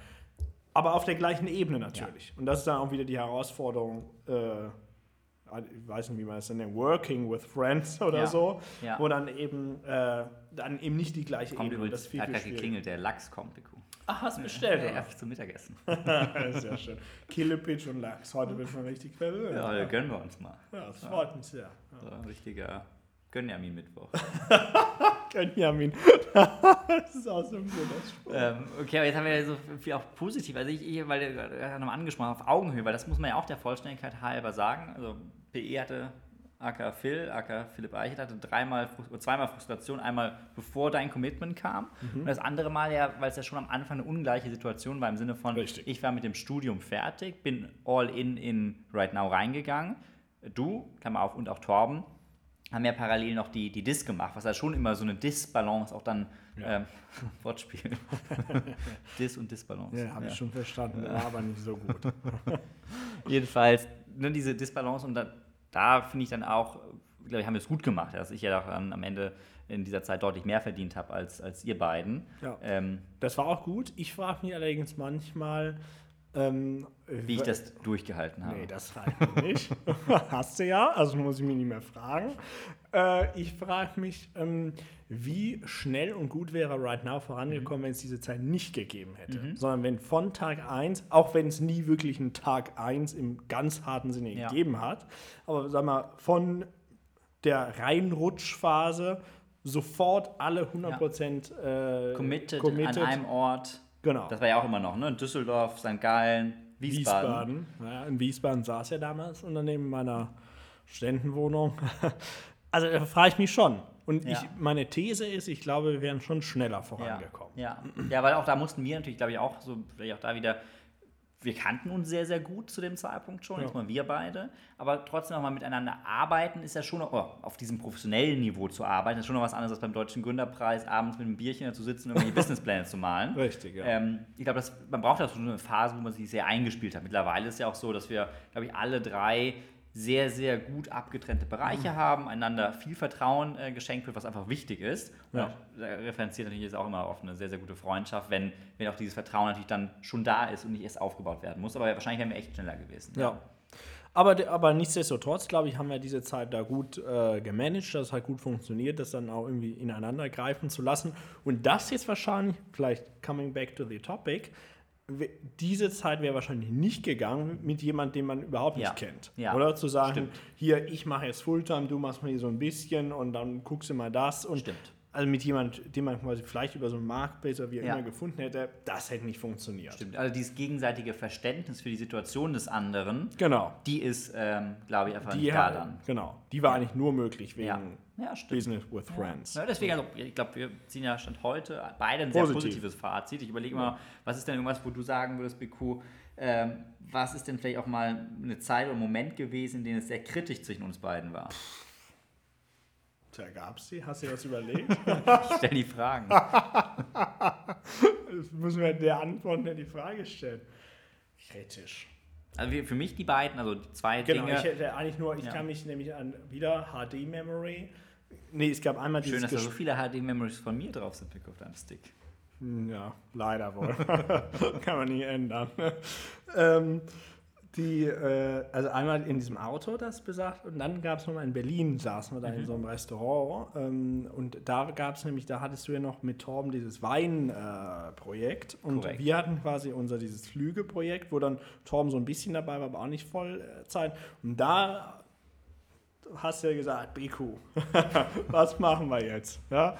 Aber auf der gleichen Ebene natürlich. Und das ist dann auch wieder die Herausforderung, äh, ich weiß nicht, wie man das nennt, Working with Friends oder Ja. so, Ja. wo dann eben, äh, dann eben nicht die gleiche Kommt Ebene. Das viel, hat viel gerade geklingelt, der Lachs kommt, Biku. Ach, hast du bestellt, Ja, ja, zum Mittagessen. Sehr schön. Killepitch und Lachs. Heute wird man richtig verwöhnt. Ja, Ja, gönnen wir uns mal. das freut mich sehr. So ein richtiger Gönjamin-Mittwoch. Benjamin. das ist auch so ein guter ähm, okay, aber jetzt haben wir ja so viel auch positiv. Also ich, ich weil gerade nochmal angesprochen auf Augenhöhe, weil das muss man ja auch der Vollständigkeit halber sagen. Also PE hatte aka Phil, aka Philipp Eichert hatte dreimal, zweimal Frustration, einmal bevor dein Commitment kam und das andere Mal ja, weil es ja schon am Anfang eine ungleiche Situation war im Sinne von, Richtig. ich war mit dem Studium fertig, bin all in in Right Now reingegangen, du, Klammer auf, und auch Torben, haben ja parallel noch die, die Dis gemacht, was ja schon immer so eine Dis-Balance auch dann, Ja. ähm, Wortspiel, Dis und Disbalance. Ja, habe ich schon verstanden, war aber nicht so gut. Jedenfalls, ne, diese Disbalance und da, da finde ich dann auch, glaube ich, haben wir es gut gemacht, dass ich ja auch dann am Ende in dieser Zeit deutlich mehr verdient habe als, als ihr beiden. Ja. Ähm, Das war auch gut. Ich frage mich allerdings manchmal, ähm, wie ich das durchgehalten habe. Nee, das reicht nicht. Hast du ja, also muss ich mich nicht mehr fragen. Äh, ich frage mich, ähm, wie schnell und gut wäre Right Now vorangekommen, Mhm. wenn es diese Zeit nicht gegeben hätte. Sondern wenn von Tag 1, auch wenn es nie wirklich einen Tag 1 im ganz harten Sinne Ja. gegeben hat, aber sag mal, von der Reinrutschphase sofort alle 100% äh, committed, committed. an einem Ort. Genau. Das war ja auch immer noch, ne? Düsseldorf, St. Gallen, Wiesbaden. Wiesbaden. Ja, in Wiesbaden saß er damals unter neben meiner Studentenwohnung. Also da frage ich mich schon. Und Ja. ich, meine These ist, ich glaube, wir wären schon schneller Ja, vorangekommen. ja. ja, weil auch da mussten wir natürlich, glaube ich, auch so, vielleicht auch da wieder, wir kannten uns sehr, sehr gut zu dem Zeitpunkt schon, Ja. jetzt mal wir beide, aber trotzdem auch mal miteinander arbeiten ist ja schon noch, oh, auf diesem professionellen Niveau zu arbeiten, ist schon noch was anderes als beim Deutschen Gründerpreis, abends mit einem Bierchen da zu sitzen und irgendwelche Businesspläne zu malen. Richtig, ja. Ähm, ich glaube, man braucht ja so eine Phase, wo man sich sehr eingespielt hat. Mittlerweile ist ja auch so, dass wir, glaube ich, alle drei sehr, sehr gut abgetrennte Bereiche Mhm. haben, einander viel Vertrauen äh, geschenkt wird, was einfach wichtig ist. Und Ja. da referenziert natürlich jetzt auch immer auf eine sehr, sehr gute Freundschaft, wenn, wenn auch dieses Vertrauen natürlich dann schon da ist und nicht erst aufgebaut werden muss. Aber wahrscheinlich wären wir echt schneller gewesen. Ja. Aber, de- aber nichtsdestotrotz, glaube ich, haben wir diese Zeit da gut äh, gemanagt, dass es halt gut funktioniert, das dann auch irgendwie ineinander greifen zu lassen. Und das jetzt wahrscheinlich, vielleicht coming back to the topic, diese Zeit wäre wahrscheinlich nicht gegangen mit jemandem, den man überhaupt nicht Ja. kennt. Ja. Oder zu sagen, Stimmt. hier, ich mache jetzt Fulltime, du machst mal hier so ein bisschen und dann guckst du mal das. Und Stimmt. Also mit jemand, den man quasi vielleicht über so einen Marktplatz oder wie auch Ja. immer gefunden hätte, das hätte nicht funktioniert. Stimmt. Also dieses gegenseitige Verständnis für die Situation des anderen, Genau. die ist, ähm, glaube ich, einfach Die, nicht da dann. genau. Die war eigentlich nur möglich wegen Ja. Ja. Business with Friends. Ja, deswegen, also, ich glaube, wir ziehen ja Stand heute beide ein sehr Positiv. positives Fazit. Ich überlege mal, was ist denn irgendwas, wo du sagen würdest, BQ, ähm, was ist denn vielleicht auch mal eine Zeit oder ein Moment gewesen, in dem es sehr kritisch zwischen uns beiden war? Tja, gab's die? Hast du dir was überlegt? Ich stelle die Fragen. das müssen wir der antworten, der die Frage stellt. Kritisch. Also für mich die beiden, also die zwei Genau, Dinge. ich hätte eigentlich nur, ich Ja. kann mich nämlich an wieder HD-Memory. Nee, es gab einmal Schön, dass da so viele HD-Memories von mir drauf sind, auf deinem Stick. Hm, Ja, leider wohl. Kann man nie ändern. ähm, die, äh, also einmal in diesem Auto, das besagt, und dann gab es nochmal in Berlin, saßen wir da Mhm. in so einem Restaurant. Ähm, und da gab es nämlich, da hattest du ja noch mit Torben dieses Weinprojekt. Äh, und Korrekt. wir hatten quasi unser dieses Flügeprojekt, wo dann Torben so ein bisschen dabei war, aber auch nicht Vollzeit. Und da hast du ja gesagt, BQ, was machen wir jetzt? Ja?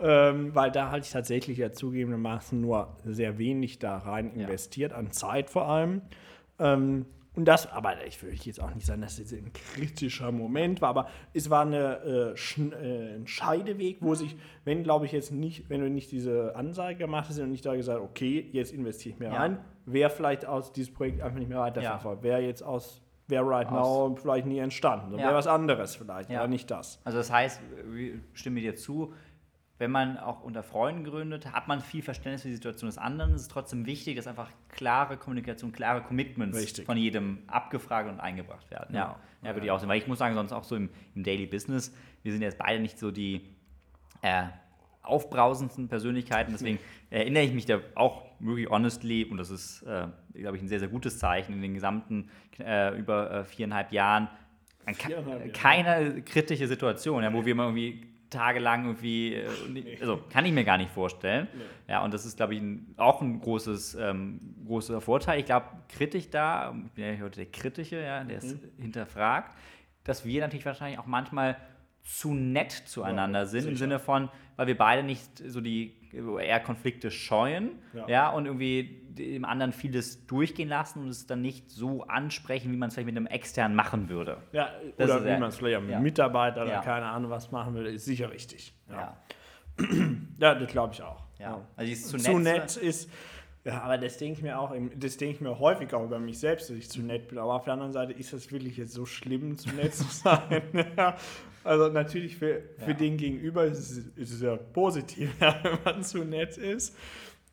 Ähm, weil da hatte ich tatsächlich ja zugegebenermaßen nur sehr wenig da rein Ja. investiert, an Zeit vor allem. Ähm, und das, aber ich würde jetzt auch nicht sagen, dass es ein kritischer Moment war, aber es war eine, äh, äh, ein Scheideweg, wo sich, wenn glaube ich jetzt nicht, wenn du nicht diese Ansage gemacht hast und nicht da gesagt, okay, jetzt investiere ich mehr Ja. rein, wäre vielleicht aus dieses Projekt einfach nicht mehr weiterverfolgt, wäre jetzt aus, wäre Right Now vielleicht nie entstanden, Ja. wäre was anderes vielleicht, Ja. aber nicht das. Also das heißt, ich stimme dir zu, wenn man auch unter Freunden gründet, hat man viel Verständnis für die Situation des anderen. Es ist trotzdem wichtig, dass einfach klare Kommunikation, klare Commitments Richtig. von jedem abgefragt und eingebracht werden. Ja, Genau. ja würde ich auch sagen. Weil ich muss sagen, sonst auch so im, im Daily Business, wir sind jetzt beide nicht so die äh, aufbrausendsten Persönlichkeiten. Deswegen erinnere ich mich da auch wirklich honestly, und das ist, äh, glaube ich, ein sehr, sehr gutes Zeichen in den gesamten äh, über äh, viereinhalb Jahren, an ke- Jahre. keine kritische Situation, ja, wo wir mal irgendwie tagelang irgendwie, äh, nicht- also kann ich mir gar nicht vorstellen. Ja, und das ist, glaube ich, ein, auch ein großes, ähm, großer Vorteil. Ich glaube, kritisch da, ich bin ja heute der Kritische, ja, der es hinterfragt, dass wir natürlich wahrscheinlich auch manchmal zu nett zueinander sind, im sicher. Sinne von, weil wir beide nicht so die eher Konflikte scheuen, ja, Ja. und irgendwie dem anderen vieles durchgehen lassen und es dann nicht so ansprechen, wie man es vielleicht mit einem externen machen würde. Ja, Das oder ist wie man es vielleicht mit ja. Mitarbeiter oder Ja. keine Ahnung was machen will, ist sicher richtig. Ja, Ja. das glaube ich auch. Ja. Also dieses zu, Zu nett, nett ist, Ja, aber das denke ich mir auch, das denke ich mir häufig auch über mich selbst, dass ich zu nett bin. Aber auf der anderen Seite ist das wirklich jetzt so schlimm, zu nett zu sein. Ja. Also natürlich für, für Ja. den Gegenüber ist es, ist es ja positiv, wenn man zu nett ist.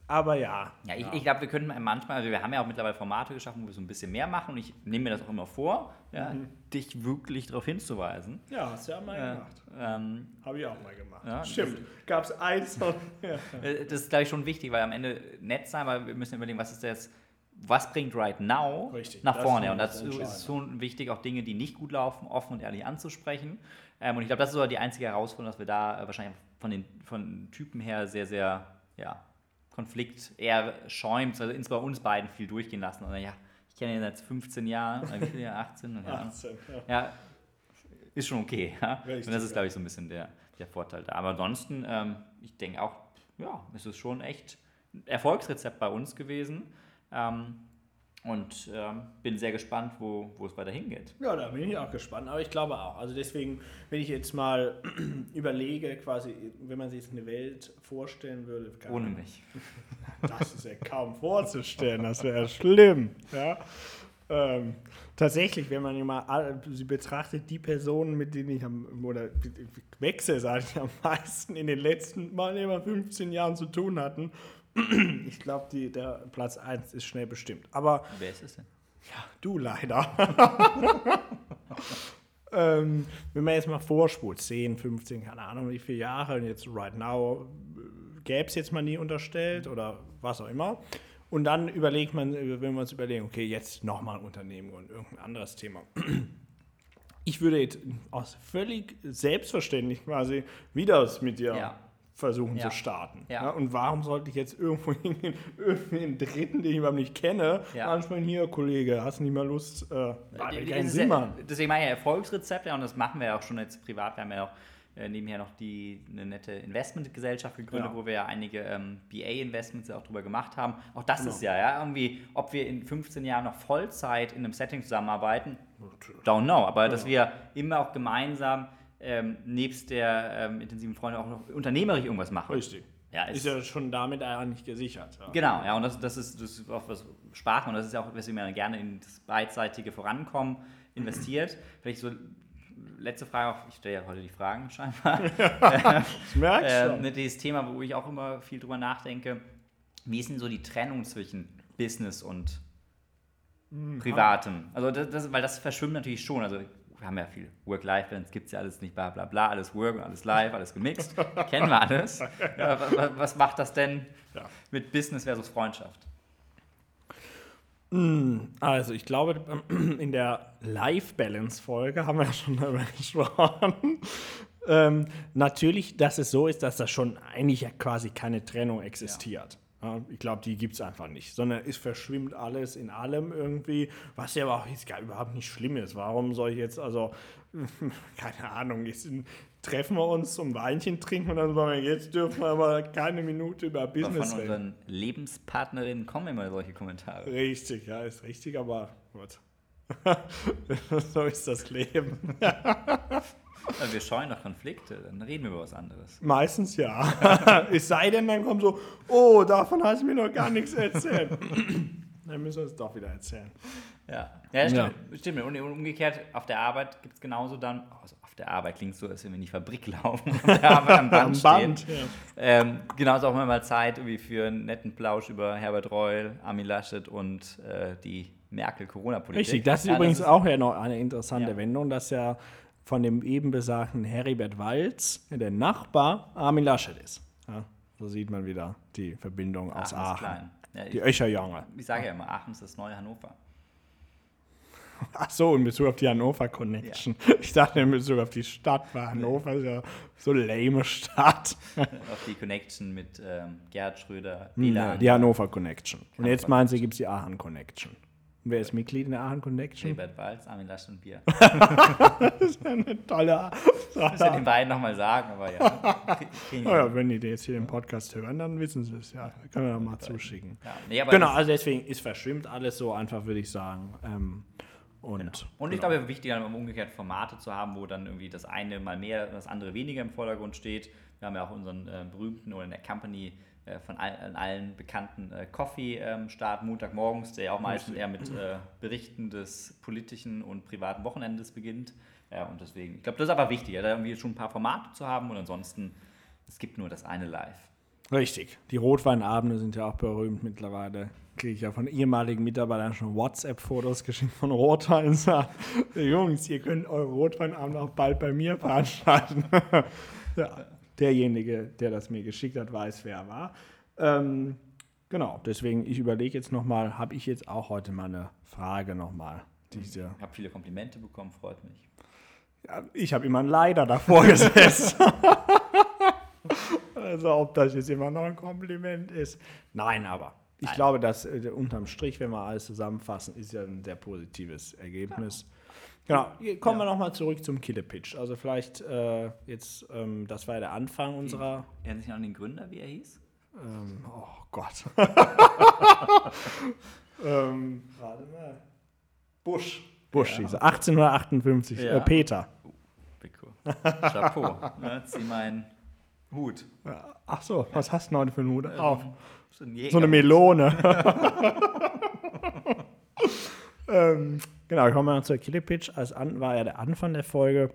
Aber ja. Ja, ich, ich glaube, wir können manchmal, also wir haben ja auch mittlerweile Formate geschaffen, wo wir so ein bisschen mehr machen und ich nehme mir das auch immer vor, ja, Mhm. dich wirklich darauf hinzuweisen. Ja, hast du ja mal Äh, gemacht. ähm, Habe ich auch mal gemacht. Ja, Stimmt. Gab es eins ja. Äh, Das ist, glaube ich, schon wichtig, weil am Ende nett sein, weil wir müssen überlegen, was ist jetzt, was bringt right now Richtig, nach vorne. Und dazu ist es schon wichtig, auch Dinge, die nicht gut laufen, offen und ehrlich anzusprechen. Ähm, und ich glaube, das ist so die einzige Herausforderung, dass wir da äh, wahrscheinlich von den von Typen her sehr, sehr, ja, Konflikt eher schäumt, also ins bei uns beiden viel durchgehen lassen. Und ja, ich kenne ihn seit 15 Jahren, wie viele Jahre? 18? Und ja, 18, ja. ja, ist schon okay. Ja? Richtig, und das ist, glaube ich, so ein bisschen der, der Vorteil da. Aber ansonsten, ähm, ich denke auch, ja, es ist schon echt ein Erfolgsrezept bei uns gewesen. Ähm, und ähm, bin sehr gespannt, wo, wo es weiter hingeht. Ja, da bin ich auch gespannt. Aber ich glaube auch. Also deswegen, wenn ich jetzt mal überlege, quasi, wenn man sich jetzt eine Welt vorstellen würde. Ohne mich. Das ist ja kaum vorzustellen, das wäre schlimm. Ja? Ähm, tatsächlich, wenn man mal all- sie betrachtet, die Personen, mit denen ich am, oder wechselseitig am meisten in den letzten mal immer 15 Jahren zu tun hatten, ich glaube, der Platz 1 ist schnell bestimmt. Aber Wer ist es denn? Du leider. ähm, wenn man jetzt mal vorspult, 10, 15, keine Ahnung wie viele Jahre, und jetzt right now gäbe es jetzt mal nie unterstellt oder was auch immer. Und dann überlegt man, wenn wir uns überlegen, okay, jetzt nochmal ein Unternehmen und irgendein anderes Thema. Ich würde jetzt aus völlig selbstverständlich quasi wieder es mit dir Ja. Versuchen Ja. zu starten. Ja. Ja, und warum sollte ich jetzt irgendwo hingehen, irgendwie einen Dritten, den ich überhaupt nicht kenne, Ja. ansprechen, hier, Kollege, hast du nicht mal Lust? Äh, macht ja keinen Sinn, ja- Mann. Deswegen meine ich ja Erfolgsrezept, ja, und das machen wir ja auch schon jetzt privat. Wir haben ja auch äh, nebenher noch die, eine nette Investmentgesellschaft gegründet, wo wir ja einige ähm, BA-Investments auch drüber gemacht haben. Auch das Genau. ist ja, ja, irgendwie, ob wir in 15 Jahren noch Vollzeit in einem Setting zusammenarbeiten, don't know. Aber dass wir immer auch gemeinsam ähm, nebst der ähm, intensiven Freundin auch noch unternehmerisch irgendwas machen. Richtig. Ja, Ist ja schon damit eigentlich gesichert. Ja. Genau, ja, und das, das, ist, das ist auch was Sprachen und das ist ja auch, weswegen man gerne in das beidseitige Vorankommen investiert. Vielleicht so letzte Frage, ich stelle ja heute die Fragen scheinbar. Ich merke ähm, schon. ne, dieses Thema, wo ich auch immer viel drüber nachdenke, wie ist denn so die Trennung zwischen Business und Hm, Privatem? Also das, das, weil das verschwimmt natürlich schon. Also wir haben ja viel Work-Life-Balance, gibt es ja alles nicht, bla bla bla, alles Work und alles Live, alles gemixt. Kennen wir alles. Ja, wa- wa- was macht das denn Ja. mit Business versus Freundschaft? Also, ich glaube, in der Life-Balance-Folge haben wir ja schon darüber gesprochen. Ähm, natürlich, dass es so ist, dass da schon eigentlich ja quasi keine Trennung existiert. Ich glaube, die gibt es einfach nicht, sondern es verschwimmt alles in allem irgendwie, was ja aber auch jetzt gar überhaupt nicht schlimm ist. Warum soll ich jetzt, also, keine Ahnung, jetzt treffen wir uns zum Weinchen trinken und dann sagen wir, jetzt dürfen wir aber keine Minute über Aber Business von reden. unseren Lebenspartnerinnen kommen immer solche Kommentare. Richtig, ja, ist richtig, aber gut. so ist das Leben. Also wir scheuen doch Konflikte, dann reden wir über was anderes. Meistens ja. es sei denn, dann kommt so, oh, davon hast du mir noch gar nichts erzählt. dann müssen wir es doch wieder erzählen. Ja, ja, stimmt. stimmt. Und umgekehrt, auf der Arbeit gibt es genauso dann, also auf der Arbeit klingt so, als wenn wir in die Fabrik laufen, auf der Arbeit am Band, Am stehen. Band, ja. Ähm, genauso auch immer mal Zeit irgendwie für einen netten Plausch über Herbert Reul, Armin Laschet und äh, die Merkel-Corona-Politik. Richtig, das ist Ja, übrigens ist- auch ja noch eine interessante Ja. Wendung, dass ja von dem eben besagten Heribert Walz der Nachbar Armin Laschet ist. Ja, so sieht man wieder die Verbindung aus Aachen Aachen. Ja, Die Öcherjonge. ich sage ja immer, Aachen ist das neue Hannover. Ach so, in Bezug auf die Hannover Connection. Ich dachte in Bezug auf die Stadt, weil Hannover ist ja so lame Stadt. auf die Connection mit ähm, Gerhard Schröder, Ja, Wieland, die Hannover Connection. Und jetzt meinen Sie, gibt es die Aachen Connection. Und wer ist Mitglied in der Aachen Connection? Herbert Walz, Armin Laschet und wir. Eine tolle. Das wir den beiden nochmal sagen, aber ja. Oh ja, wenn die jetzt hier den Podcast hören, dann wissen sie es ja. Können wir mal zuschicken. Ja, nee, Genau, das- also deswegen ist verschwimmt alles so einfach, würde ich sagen. Ähm, und Und genau. ich glaube, wichtiger umgekehrt Formate zu haben, wo dann irgendwie das eine mal mehr, das andere weniger im Vordergrund steht. Wir haben ja auch unseren äh, berühmten oder in der Company äh, von all, allen bekannten äh, Coffee-Start Montagmorgens, der ja auch meistens eher mit äh, Berichten des politischen und privaten Wochenendes beginnt. Ja, und deswegen, ich glaube, das ist aber wichtig, ja, da irgendwie schon ein paar Formate zu haben und ansonsten, es gibt nur das eine Live. Richtig. Die Rotweinabende sind ja auch berühmt mittlerweile. Kriege ich ja von ehemaligen Mitarbeitern schon WhatsApp-Fotos geschickt von Rotwein. und Sagt, Jungs, ihr könnt eure Rotweinabende auch bald bei mir veranstalten. ja, derjenige, der das mir geschickt hat, weiß, wer er war. Ähm, genau, deswegen, ich überlege jetzt nochmal, habe ich jetzt auch heute mal eine Frage nochmal? Ich habe viele Komplimente bekommen, freut mich. Ja, ich habe immer ein Leider davor gesetzt. also ob das jetzt immer noch ein Kompliment ist. Nein, aber ich Nein. glaube, dass äh, unterm Strich, wenn wir alles zusammenfassen, ist ja ein sehr positives Ergebnis. Genau, hier kommen wir nochmal zurück zum Killepitch. Also vielleicht jetzt, ähm, das war ja der Anfang unserer, Erinnern sich an den Gründer, wie er hieß? ähm, oh Gott. ähm, warte mal. Busch. Busch hieß er. 1858, Ja. äh, Peter. Pico. Chapeau. ne, zieh meinen Hut. Ja, Ach so, was hast du denn heute für einen Hut auf? So, ein So eine Melone. ähm, genau, kommen wir noch zur Killepitch. Als an, war ja der Anfang der Folge.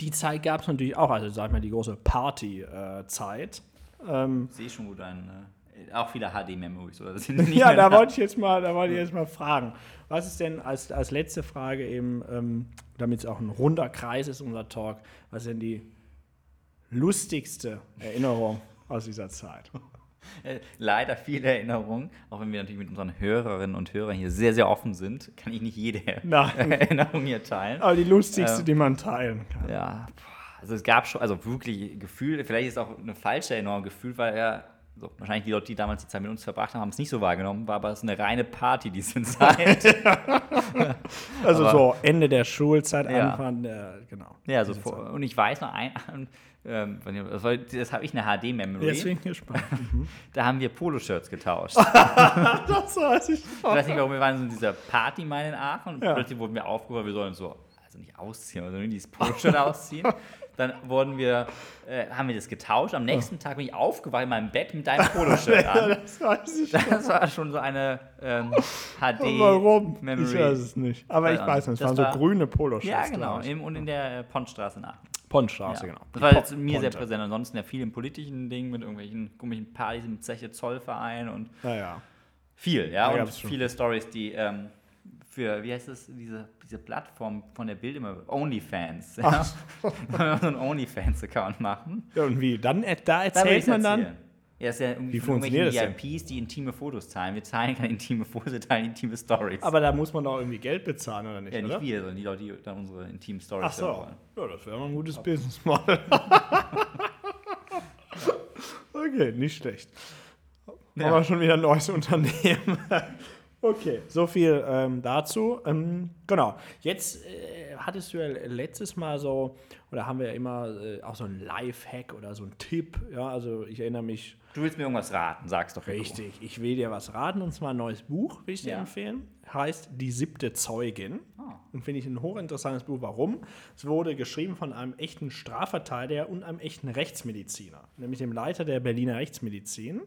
Die Zeit gab es natürlich auch, also sag ich mal, die große Party-Zeit. ähm, Ich sehe schon gut ein. Äh, auch viele HD-Memories, oder? Ja, da wollte ich jetzt mal, da wollte ich jetzt mal fragen. Was ist denn als, als letzte Frage eben, ähm, damit es auch ein runder Kreis ist, unser Talk, was ist denn die lustigste Erinnerung aus dieser Zeit? Leider viele Erinnerungen, auch wenn wir natürlich mit unseren Hörerinnen und Hörern hier sehr, sehr offen sind, kann ich nicht jede Nein. Erinnerung hier teilen. Aber die lustigste, Ähm, die man teilen kann. Ja, also es gab schon, also wirklich Gefühl, vielleicht ist auch eine falsche Erinnerung, Gefühl, weil ja, so, wahrscheinlich die Leute, die damals die Zeit mit uns verbracht haben, haben es nicht so wahrgenommen, war aber es eine reine Party, diese Zeit. Also Aber- so Ende der Schulzeit, Ja. Anfang der, genau. ja, also vor, und ich weiß noch ein, ähm, das, das habe ich eine HD-Memory. Ich gespannt. Da haben wir Poloshirts getauscht. das weiß ich Ich weiß nicht, warum wir waren so in dieser Party mal in Aachen und Ja. plötzlich wurden wir aufgerufen, wir sollen so, also nicht ausziehen, sondern dieses Poloshirt ausziehen. Dann wurden wir, äh, haben wir das getauscht. Am nächsten Tag bin ich aufgewacht in meinem Bett mit deinem Poloshirt an. Das weiß ich Das war schon so eine ähm, HD Warum? Ich weiß es nicht. Aber ich weiß nicht, es Das waren so grüne Poloshirts. Ja, genau. Im, und in der äh, Pontstraße in Aachen. Pontstraße, Ja. genau. Das war jetzt mir sehr präsent. Ansonsten ja viel im politischen Ding mit irgendwelchen komischen Partys im Zeche Zollverein und Ja, ja. Viel, ja. Da und viele Stories, die ähm, für, wie heißt das, diese, diese Plattform von der Bild immer, OnlyFans. Ja? So einen OnlyFans-Account machen. ja. Und wie? Dann, da Da erzählt ich's man dann. Ja, ist ja irgendwie Wie von funktioniert irgendwelchen VIPs, die intime Fotos teilen. Wir teilen keine intime Fotos, wir teilen intime Stories. Aber da muss man doch irgendwie Geld bezahlen, oder nicht? ja, nicht oder? wir, sondern die Leute, die dann unsere intimen Stories Ach so. wollen. Ja, das wäre mal ein gutes Business Model. okay, nicht schlecht. Ja. Aber schon wieder ein neues Unternehmen. okay, so viel ähm, dazu. Ähm, genau. Jetzt äh, hattest du ja letztes Mal so, oder haben wir ja immer äh, auch so ein Live-Hack oder so ein Tipp. Ja, also ich erinnere mich Du willst mir irgendwas raten, sag's doch. Richtig. Ich will dir was raten und zwar ein neues Buch, will ich dir Ja. empfehlen. Heißt Die siebte Zeugin. Ah. Und finde ich ein hochinteressantes Buch. Warum? Es wurde geschrieben von einem echten Strafverteidiger und einem echten Rechtsmediziner, nämlich dem Leiter der Berliner Rechtsmedizin. Mhm.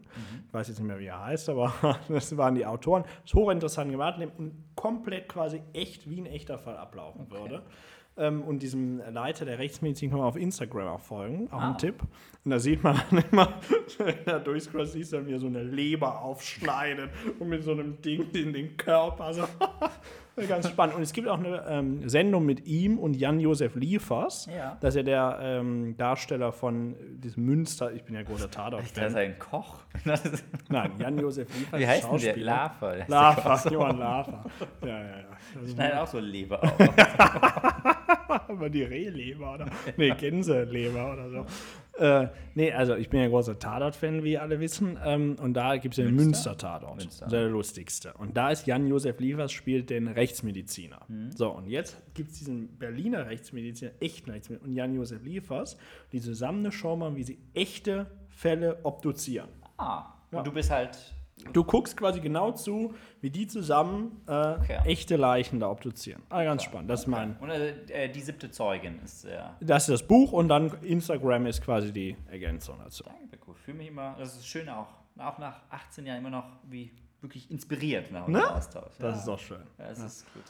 Ich weiß jetzt nicht mehr, wie er heißt, aber das waren die Autoren. Es ist hochinteressant gemacht und komplett quasi echt wie ein echter Fall ablaufen würde. Ähm, und diesem Leiter der Rechtsmedizin kann man auf Instagram auch folgen, auch Ah. ein Tipp. Und da sieht man dann immer, wenn er durchscrollt, siehst du dann, wie er so eine Leber aufschneidet und mit so einem Ding in den Körper. Also, ganz spannend. Und es gibt auch eine ähm, Sendung mit ihm und Jan-Josef Liefers. Ja. Das ist ja der ähm, Darsteller von diesem Münster. Ich bin ja großer Ich dachte, ein Koch. Nein, Jan-Josef Liefers. wie heißt der? Lava, Koch. Johann Lava. Ja, ja, ja. Schneidet auch so Leber auf. Aber die Rehleber oder? Nee, Gänseleber oder so. Äh, nee, also ich bin ja großer Tatort-Fan, wie alle wissen. Ähm, und da gibt es den Münster? Münster-Tatort. Münster. Der lustigste. Und da ist Jan-Josef Liefers, spielt den Rechtsmediziner. Mhm. So, und jetzt gibt es diesen Berliner Rechtsmediziner, echten Rechtsmediziner, und Jan-Josef Liefers, die zusammen eine Show machen, wie sie echte Fälle obduzieren. Ah, und du bist halt Du guckst quasi genau zu, wie die zusammen äh, Okay. echte Leichen da obduzieren. Ah, ganz spannend. Das ist mein Und äh, die siebte Zeugin ist sehr. Das ist das Buch und dann Instagram ist quasi die Ergänzung dazu. Danke, Beckuf. fühle mich immer, das ist schön auch, auch nach 18 Jahren immer noch wie wirklich inspiriert nach Ne? unserem Austausch. Das ja. ist doch schön. Ja, das ist gut.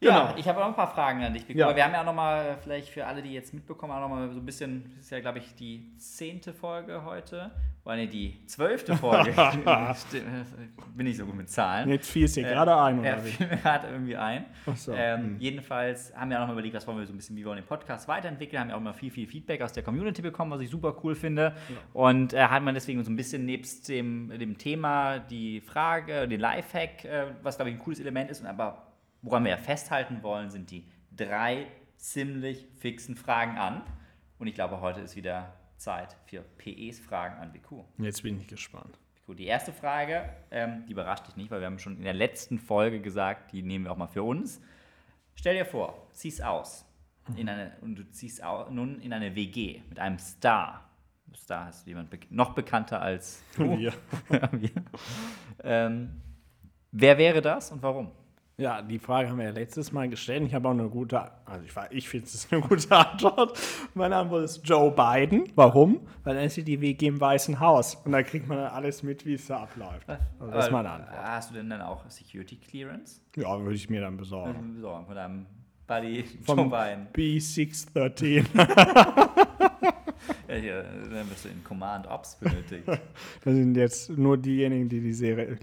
Genau. Ja, ich habe auch ein paar Fragen an dich bekommen. Ja. Wir haben ja auch nochmal, vielleicht für alle, die jetzt mitbekommen, auch nochmal so ein bisschen, das ist ja, glaube ich, die zehnte Folge heute. Oder nee, die zwölfte Folge. Stimmt, Bin ich so gut mit Zahlen. Jetzt fiel es dir Äh, gerade ein, Ja, oder fiel mir gerade irgendwie ein. Ach so, ähm, hm. Jedenfalls haben wir auch nochmal überlegt, was wollen wir so ein bisschen, wie wollen wir den Podcast weiterentwickeln. Haben ja auch immer viel, viel Feedback aus der Community bekommen, was ich super cool finde. Und äh, hat man deswegen so ein bisschen nebst dem, dem Thema die Frage, den Lifehack, äh, was glaube ich ein cooles Element ist, und aber woran wir ja festhalten wollen, sind die drei ziemlich fixen Fragen an. Und ich glaube, heute ist wieder Zeit für PEs Fragen an BQ. Jetzt bin ich gespannt. Gut, die erste Frage, ähm, die überrascht dich nicht, weil wir haben schon in der letzten Folge gesagt, die nehmen wir auch mal für uns. Stell dir vor, ziehst aus in eine, und du ziehst au, nun in eine WG mit einem Star. Star ist jemand be noch bekannter als du. Wir. Wir. ähm, wer wäre das und warum? Ja, die Frage haben wir ja letztes Mal gestellt. Ich habe auch eine gute, also ich, war- ich finde es eine gute Antwort. Meine Antwort ist Joe Biden. Warum? Weil dann ist die WG im Weißen Haus und da kriegt man dann alles mit, wie es da abläuft. Also das ist meine Antwort. Hast du denn dann auch Security Clearance? Ja, würde ich mir dann besorgen. Besorgen von deinem Buddy Vom Joe Biden. B613. Ja, hier, dann wirst du in Command Ops benötigt. Das sind jetzt nur diejenigen, die die Serie.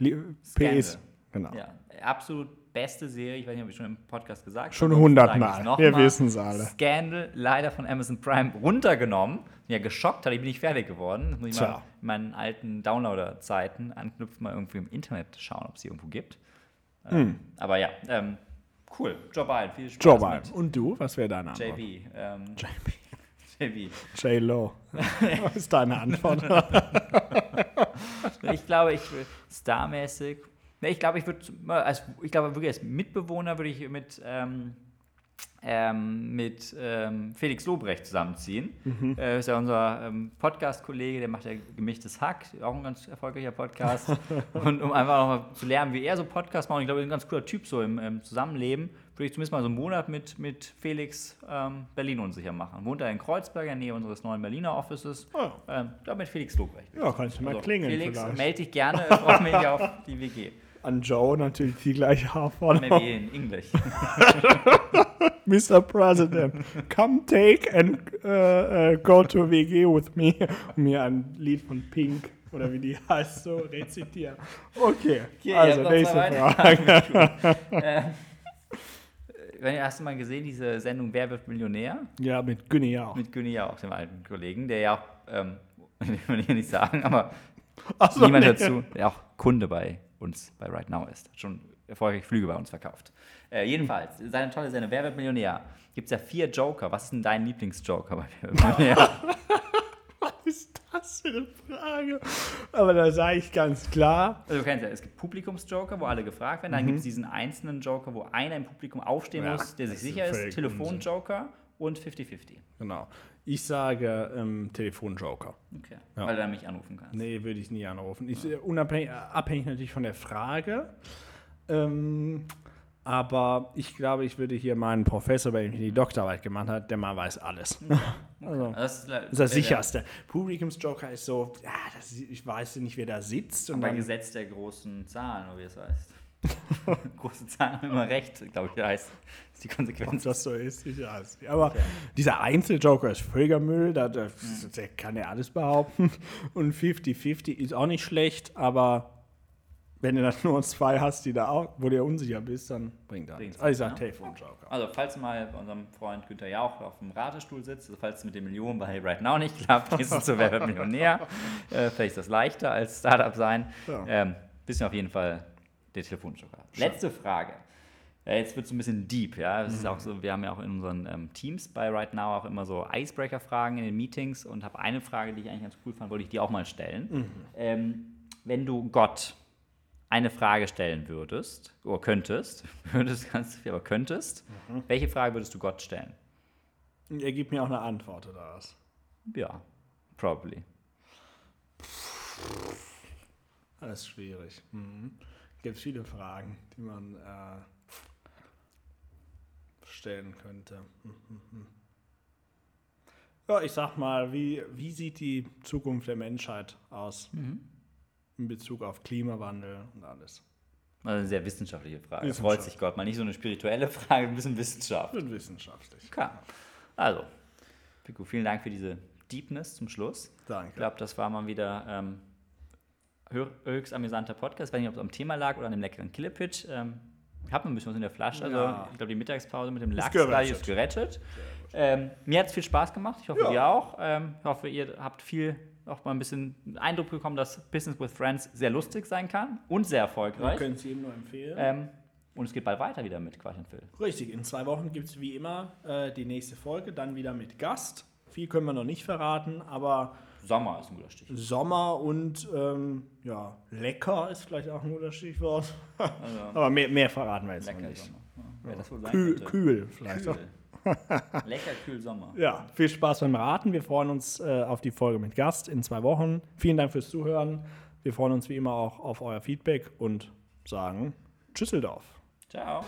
PS. Genau. Ja, absolut beste Serie. Ich weiß nicht, ob ich schon im Podcast gesagt habe. Schon hundertmal. Wir mal. wissen es alle. Scandal leider von Amazon Prime runtergenommen. Ja, geschockt hat, ich bin nicht fertig geworden. Das muss ich mal Tja. in meinen alten Downloader-Zeiten anknüpfen, mal irgendwie im Internet schauen, ob es sie irgendwo gibt. Ähm, Aber ja, ähm, cool. Joe Biden, viel Spaß Hm. Joe Biden. mit Und du? Was wäre deine Antwort? JB. Ähm, JB. J-Lo. Was ist deine Antwort? Ich glaube, ich will starmäßig. Ne, ich glaube, ich würde, als, ich glaube wirklich als Mitbewohner würde ich mit, ähm, ähm, mit ähm, Felix Lobrecht zusammenziehen. Mhm. Äh, ist ja unser ähm, Podcast-Kollege, der macht ja gemischtes Hack, auch ein ganz erfolgreicher Podcast. und um einfach nochmal zu lernen, wie er so Podcast macht, und ich glaube, er ist ein ganz cooler Typ so im, im Zusammenleben, würde ich zumindest mal so einen Monat mit, mit Felix ähm, Berlin unsicher machen. Wohnt er in Kreuzberg, in der Nähe unseres neuen Berliner Offices. Oh. Ähm, ich glaube, mit Felix Lobrecht. Ja, kannst du mal Also, klingeln Felix, melde dich gerne, freue mich auf die WG. An Joe natürlich die gleiche Haarfarbe. Maybe in English. Mr. President, come take and uh, uh, go to WG with me. Um mir ein Lied von Pink oder wie die heißt, so rezitieren. Okay, Okay, also nächste Frage. äh, wenn ihr hast du mal gesehen, diese Sendung Wer wird Millionär? Ja, mit Günni auch. Mit Günni auch, dem alten Kollegen, der ja auch, ähm, ich will hier nicht sagen, aber Ach so, niemand nee. dazu, der auch Kunde bei uns, bei Right Now ist. Hat schon erfolgreich Flüge bei uns verkauft. Äh, jedenfalls, seine tolle Sendung Wer wird Millionär? Gibt es ja vier Joker. Was ist denn dein Lieblingsjoker bei Wer wird Millionär? Was ist das für eine Frage? Aber da sage ich ganz klar, Also du kennst ja, es gibt Publikumsjoker, wo alle gefragt werden. Dann gibt es diesen einzelnen Joker, wo einer im Publikum aufstehen Mhm. Ja, muss, der sich ist sicher ist. völlig Telefonjoker und 50-50. genau. Ich sage ähm, Telefonjoker. Okay. Ja. Weil du dann mich anrufen kannst. Nee, würde ich nie anrufen. Ich, äh, unabhängig, äh, abhängig natürlich von der Frage. Ähm, aber ich glaube, ich würde hier meinen Professor, bei dem ich die Doktorarbeit gemacht habe, der mal weiß alles. also, Das ist, das ist das sicherste. Publikumsjoker ist so, ja, das, ich weiß nicht, wer da sitzt. Und Bei dann, Gesetz der großen Zahlen, wie es heißt. Große Zahlen haben immer recht, glaube ich, heißt. Das ist die ob Konsequenz. das so ist, ich weiß nicht. Aber dieser Einzeljoker ist völliger Müll, da, da, der kann ja alles behaupten. Und 50-50 ist auch nicht schlecht, aber wenn du dann nur zwei hast, die da auch, wo du dir unsicher bist, dann bringt das nichts. Also ich sage? Telefonjoker. Also, falls du mal bei unserem Freund Günther Jauch auf dem Ratestuhl sitzt, also falls es mit den Millionen bei Right Now nicht klappt, gehst du zu Wer wird Millionär. Äh, vielleicht ist das leichter als Startup sein. Ja. Ähm, wissen wir auf jeden Fall der Telefonjoker. Letzte Frage. Ja, jetzt wird es ein bisschen deep, ja. Es ist auch so, wir haben ja auch in unseren ähm, Teams bei Right Now auch immer so Icebreaker-Fragen in den Meetings und habe eine Frage, die ich eigentlich ganz cool fand, wollte ich dir auch mal stellen. Ähm, wenn du Gott eine Frage stellen würdest, oder könntest, würdest ganz viel, aber könntest, welche Frage würdest du Gott stellen? Er gibt mir auch eine Antwort oder was? Ja, probably. Das ist schwierig. Mhm. Gibt viele Fragen, die man äh, stellen könnte. Mhm. Ja, ich sag mal, wie, wie sieht die Zukunft der Menschheit aus in Bezug auf Klimawandel und alles? Also eine sehr wissenschaftliche Frage. Das freut sich Gott. Mal nicht so eine spirituelle Frage, ein bisschen Wissenschaft. Wird wissenschaftlich. Klar. Also, Pico, vielen Dank für diese Deepness zum Schluss. Danke. Ich glaube, das war mal wieder ähm, höchst amüsanter Podcast. Ich weiß nicht, ob es am Thema lag oder an dem leckeren Killepitch. Ähm, ich habe ein bisschen was in der Flasche. Also, Ja. ich glaube, die Mittagspause mit dem Lachs ist gerettet. Ähm, mir hat es viel Spaß gemacht. Ich hoffe, Ja. ihr auch. Ähm, ich hoffe, ihr habt viel auch mal ein bisschen Eindruck bekommen, dass Business with Friends sehr lustig sein kann und sehr Wir erfolgreich. können es jedem nur empfehlen. Ähm, und es geht bald weiter wieder mit Quatsch und Phil. Richtig, in zwei Wochen gibt es wie immer äh, die nächste Folge, dann wieder mit Gast. Viel können wir noch nicht verraten, aber Sommer ist ein guter Stich. Sommer und ähm, ja, lecker ist vielleicht auch ein guter Stichwort. Also, aber mehr, mehr verraten wir jetzt lecker nicht. Sommer. Ja, sein Kühl, kühl vielleicht. Kühl. Lecker kühl Sommer. Ja, viel Spaß beim Raten. Wir freuen uns äh, auf die Folge mit Gast in zwei Wochen. Vielen Dank fürs Zuhören. Wir freuen uns wie immer auch auf euer Feedback und sagen Tschüsseldorf. Ciao.